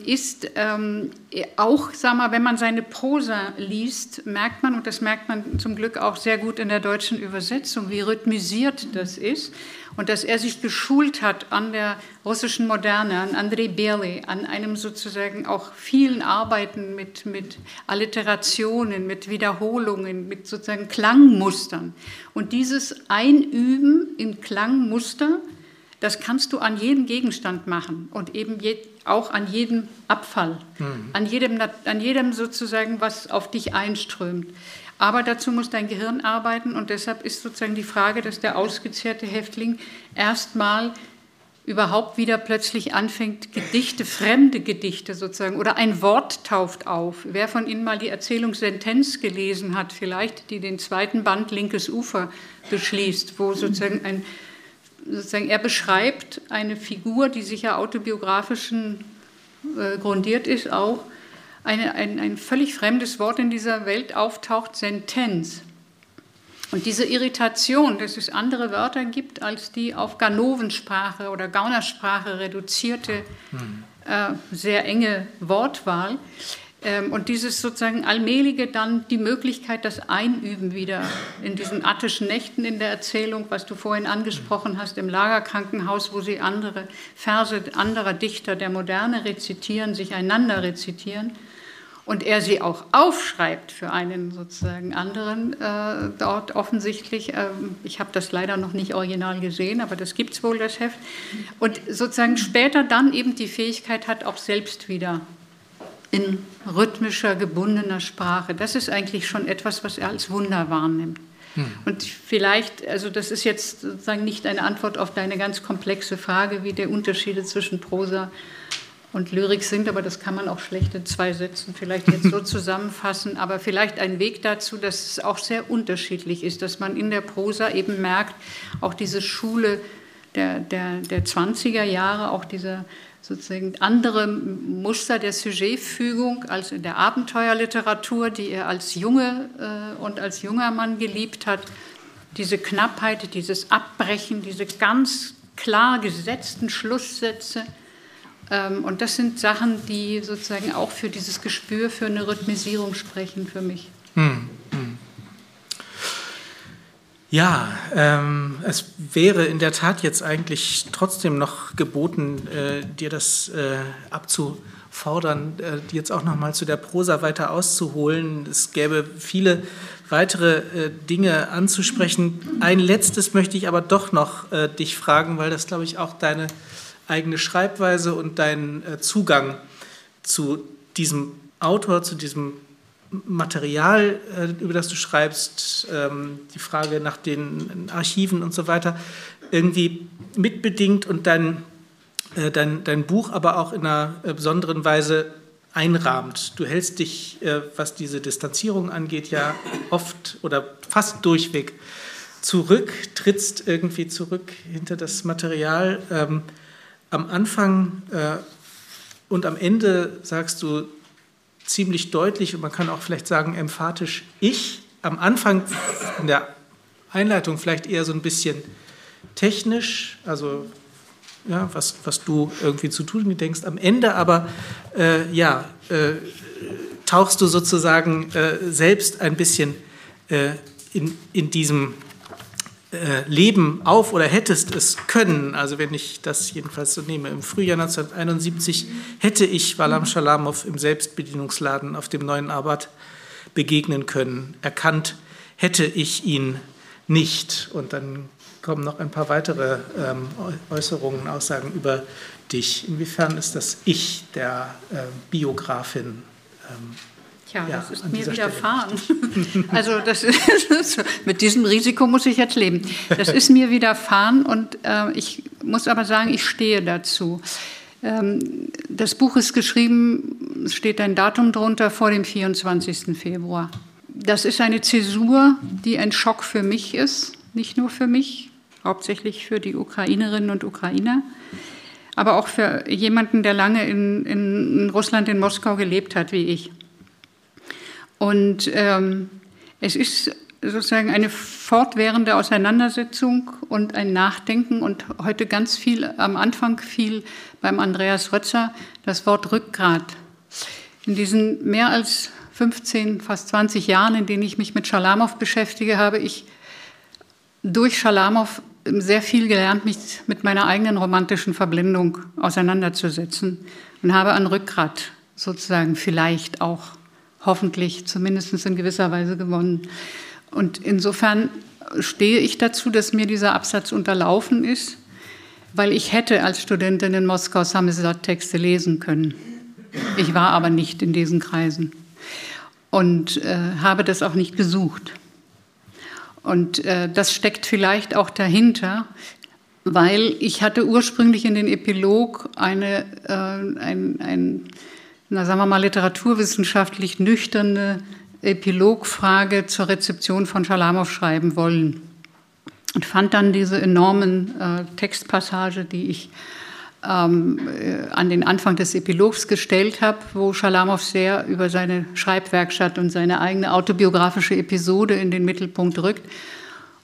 Speaker 4: ist ähm, auch, sag mal, wenn man seine Prosa liest, merkt man, und das merkt man zum Glück auch sehr gut in der deutschen Übersetzung, wie rhythmisiert das ist und dass er sich geschult hat an der russischen Moderne, an Andrei Berli, an einem sozusagen auch vielen Arbeiten mit, mit Alliterationen, mit Wiederholungen, mit sozusagen Klangmustern. Und dieses Einüben in Klangmuster, das kannst du an jedem Gegenstand machen und eben je, auch an jedem Abfall, mhm. an, jedem, an jedem sozusagen, was auf dich einströmt. Aber dazu muss dein Gehirn arbeiten und deshalb ist sozusagen die Frage, dass der ausgezehrte Häftling erstmal überhaupt wieder plötzlich anfängt, Gedichte, fremde Gedichte sozusagen, oder ein Wort tauft auf. Wer von Ihnen mal die Erzählung Sentenz gelesen hat, vielleicht, die den zweiten Band Linkes Ufer beschließt, wo sozusagen ein sozusagen, er beschreibt eine Figur, die sicher autobiografischen äh, grundiert ist, auch eine, ein, ein völlig fremdes Wort in dieser Welt auftaucht, Sentenz. Und diese Irritation, dass es andere Wörter gibt als die auf Ganovensprache oder Gaunersprache reduzierte, hm. äh, sehr enge Wortwahl, und dieses sozusagen allmähliche dann die Möglichkeit, das Einüben wieder in diesen attischen Nächten in der Erzählung, was du vorhin angesprochen hast, im Lagerkrankenhaus, wo sie andere Verse anderer Dichter der Moderne rezitieren, sich einander rezitieren und er sie auch aufschreibt für einen sozusagen anderen äh, dort offensichtlich. Äh, ich habe das leider noch nicht original gesehen, aber das gibt es wohl, das Heft. Und sozusagen später dann eben die Fähigkeit hat, auch selbst wieder in rhythmischer, gebundener Sprache. Das ist eigentlich schon etwas, was er als Wunder wahrnimmt. Hm. Und vielleicht, also das ist jetzt sozusagen nicht eine Antwort auf deine ganz komplexe Frage, wie der Unterschiede zwischen Prosa und Lyrik sind, aber das kann man auch schlecht in zwei Sätzen vielleicht jetzt so zusammenfassen, aber vielleicht ein Weg dazu, dass es auch sehr unterschiedlich ist, dass man in der Prosa eben merkt, auch diese Schule der, der, der 20er Jahre, auch dieser sozusagen andere Muster der Sujetfügung als in der Abenteuerliteratur, die er als Junge äh, und als junger Mann geliebt hat. Diese Knappheit, dieses Abbrechen, diese ganz klar gesetzten Schlusssätze. Ähm, und das sind Sachen, die sozusagen auch für dieses Gespür für eine Rhythmisierung sprechen für mich. Hm.
Speaker 3: Ja, ähm, es wäre in der Tat jetzt eigentlich trotzdem noch geboten, äh, dir das äh, abzufordern, äh, jetzt auch noch mal zu der Prosa weiter auszuholen. Es gäbe viele weitere äh, Dinge anzusprechen. Ein letztes möchte ich aber doch noch äh, dich fragen, weil das, glaube ich, auch deine eigene Schreibweise und dein äh, Zugang zu diesem Autor, zu diesem Material, äh, über das du schreibst, ähm, die Frage nach den Archiven und so weiter, irgendwie mitbedingt und dein, äh, dein, dein Buch aber auch in einer äh, besonderen Weise einrahmt. Du hältst dich, was diese Distanzierung angeht, ja oft oder fast durchweg zurück, trittst irgendwie zurück hinter das Material. Ähm, am Anfang und am Ende sagst du, ziemlich deutlich und man kann auch vielleicht sagen emphatisch ich. Am Anfang in der Einleitung vielleicht eher so ein bisschen technisch, also ja, was, was du irgendwie zu tun denkst. Am Ende aber äh, ja, äh, tauchst du sozusagen äh, selbst ein bisschen äh, in, in diesem leben auf oder hättest es können, also wenn ich das jedenfalls so nehme, im Frühjahr 1971 hätte ich Walam Shalamov im Selbstbedienungsladen auf dem neuen Arbeit begegnen können. Erkannt hätte ich ihn nicht. Und dann kommen noch ein paar weitere ähm, Äußerungen, Aussagen über dich. Inwiefern ist das Ich der äh, Biografin?
Speaker 4: Tja, ja, das ist mir widerfahren. also das ist, mit diesem Risiko muss ich jetzt leben. Das ist mir widerfahren und äh, ich muss aber sagen, ich stehe dazu. Ähm, das Buch ist geschrieben, es steht ein Datum drunter vor dem 24. Februar. Das ist eine Zäsur, die ein Schock für mich ist, nicht nur für mich, hauptsächlich für die Ukrainerinnen und Ukrainer, aber auch für jemanden, der lange in, in Russland, in Moskau gelebt hat, wie ich. Und ähm, es ist sozusagen eine fortwährende Auseinandersetzung und ein Nachdenken und heute ganz viel, am Anfang viel beim Andreas Rötzer, das Wort Rückgrat. In diesen mehr als 15, fast 20 Jahren, in denen ich mich mit Schalamow beschäftige, habe ich durch Schalamow sehr viel gelernt, mich mit meiner eigenen romantischen Verblendung auseinanderzusetzen und habe an Rückgrat sozusagen vielleicht auch hoffentlich zumindest in gewisser Weise gewonnen. Und insofern stehe ich dazu, dass mir dieser Absatz unterlaufen ist, weil ich hätte als Studentin in Moskau Samizdat-Texte lesen können. Ich war aber nicht in diesen Kreisen und äh, habe das auch nicht gesucht. Und äh, das steckt vielleicht auch dahinter, weil ich hatte ursprünglich in den Epilog eine, äh, ein, ein, na, sagen wir mal, literaturwissenschaftlich nüchterne Epilogfrage zur Rezeption von Schalamow schreiben wollen. Und fand dann diese enormen äh, Textpassage, die ich ähm, äh, an den Anfang des Epilogs gestellt habe, wo Schalamow sehr über seine Schreibwerkstatt und seine eigene autobiografische Episode in den Mittelpunkt rückt.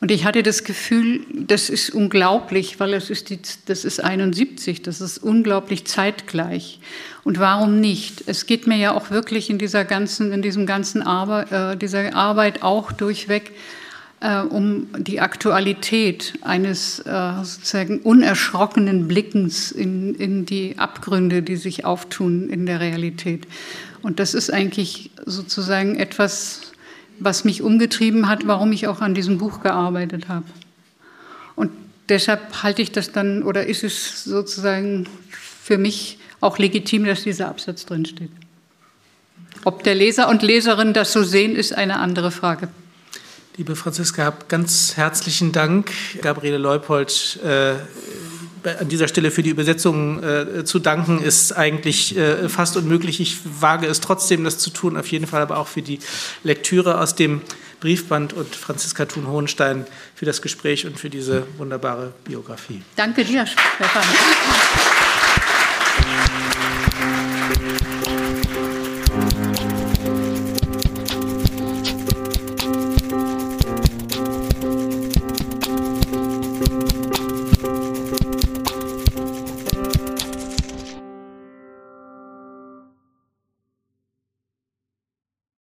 Speaker 4: Und ich hatte das Gefühl, das ist unglaublich, weil es ist die, das ist 71, das ist unglaublich zeitgleich. Und warum nicht? Es geht mir ja auch wirklich in dieser ganzen, in diesem ganzen Arbeit, äh, dieser Arbeit auch durchweg äh, um die Aktualität eines äh, sozusagen unerschrockenen Blickens in, in die Abgründe, die sich auftun in der Realität. Und das ist eigentlich sozusagen etwas, was mich umgetrieben hat, warum ich auch an diesem Buch gearbeitet habe. Und deshalb halte ich das dann, oder ist es sozusagen für mich auch legitim, dass dieser Absatz drinsteht. Ob der Leser und Leserin das so sehen, ist eine andere Frage.
Speaker 3: Liebe Franziska, ganz herzlichen Dank. Gabriele Leupold, äh, an dieser Stelle für die Übersetzung äh, zu danken, ist eigentlich äh, fast unmöglich. Ich wage es trotzdem, das zu tun, auf jeden Fall aber auch für die Lektüre aus dem Briefband und Franziska Thun-Hohenstein für das Gespräch und für diese wunderbare Biografie.
Speaker 4: Danke dir, Stefan.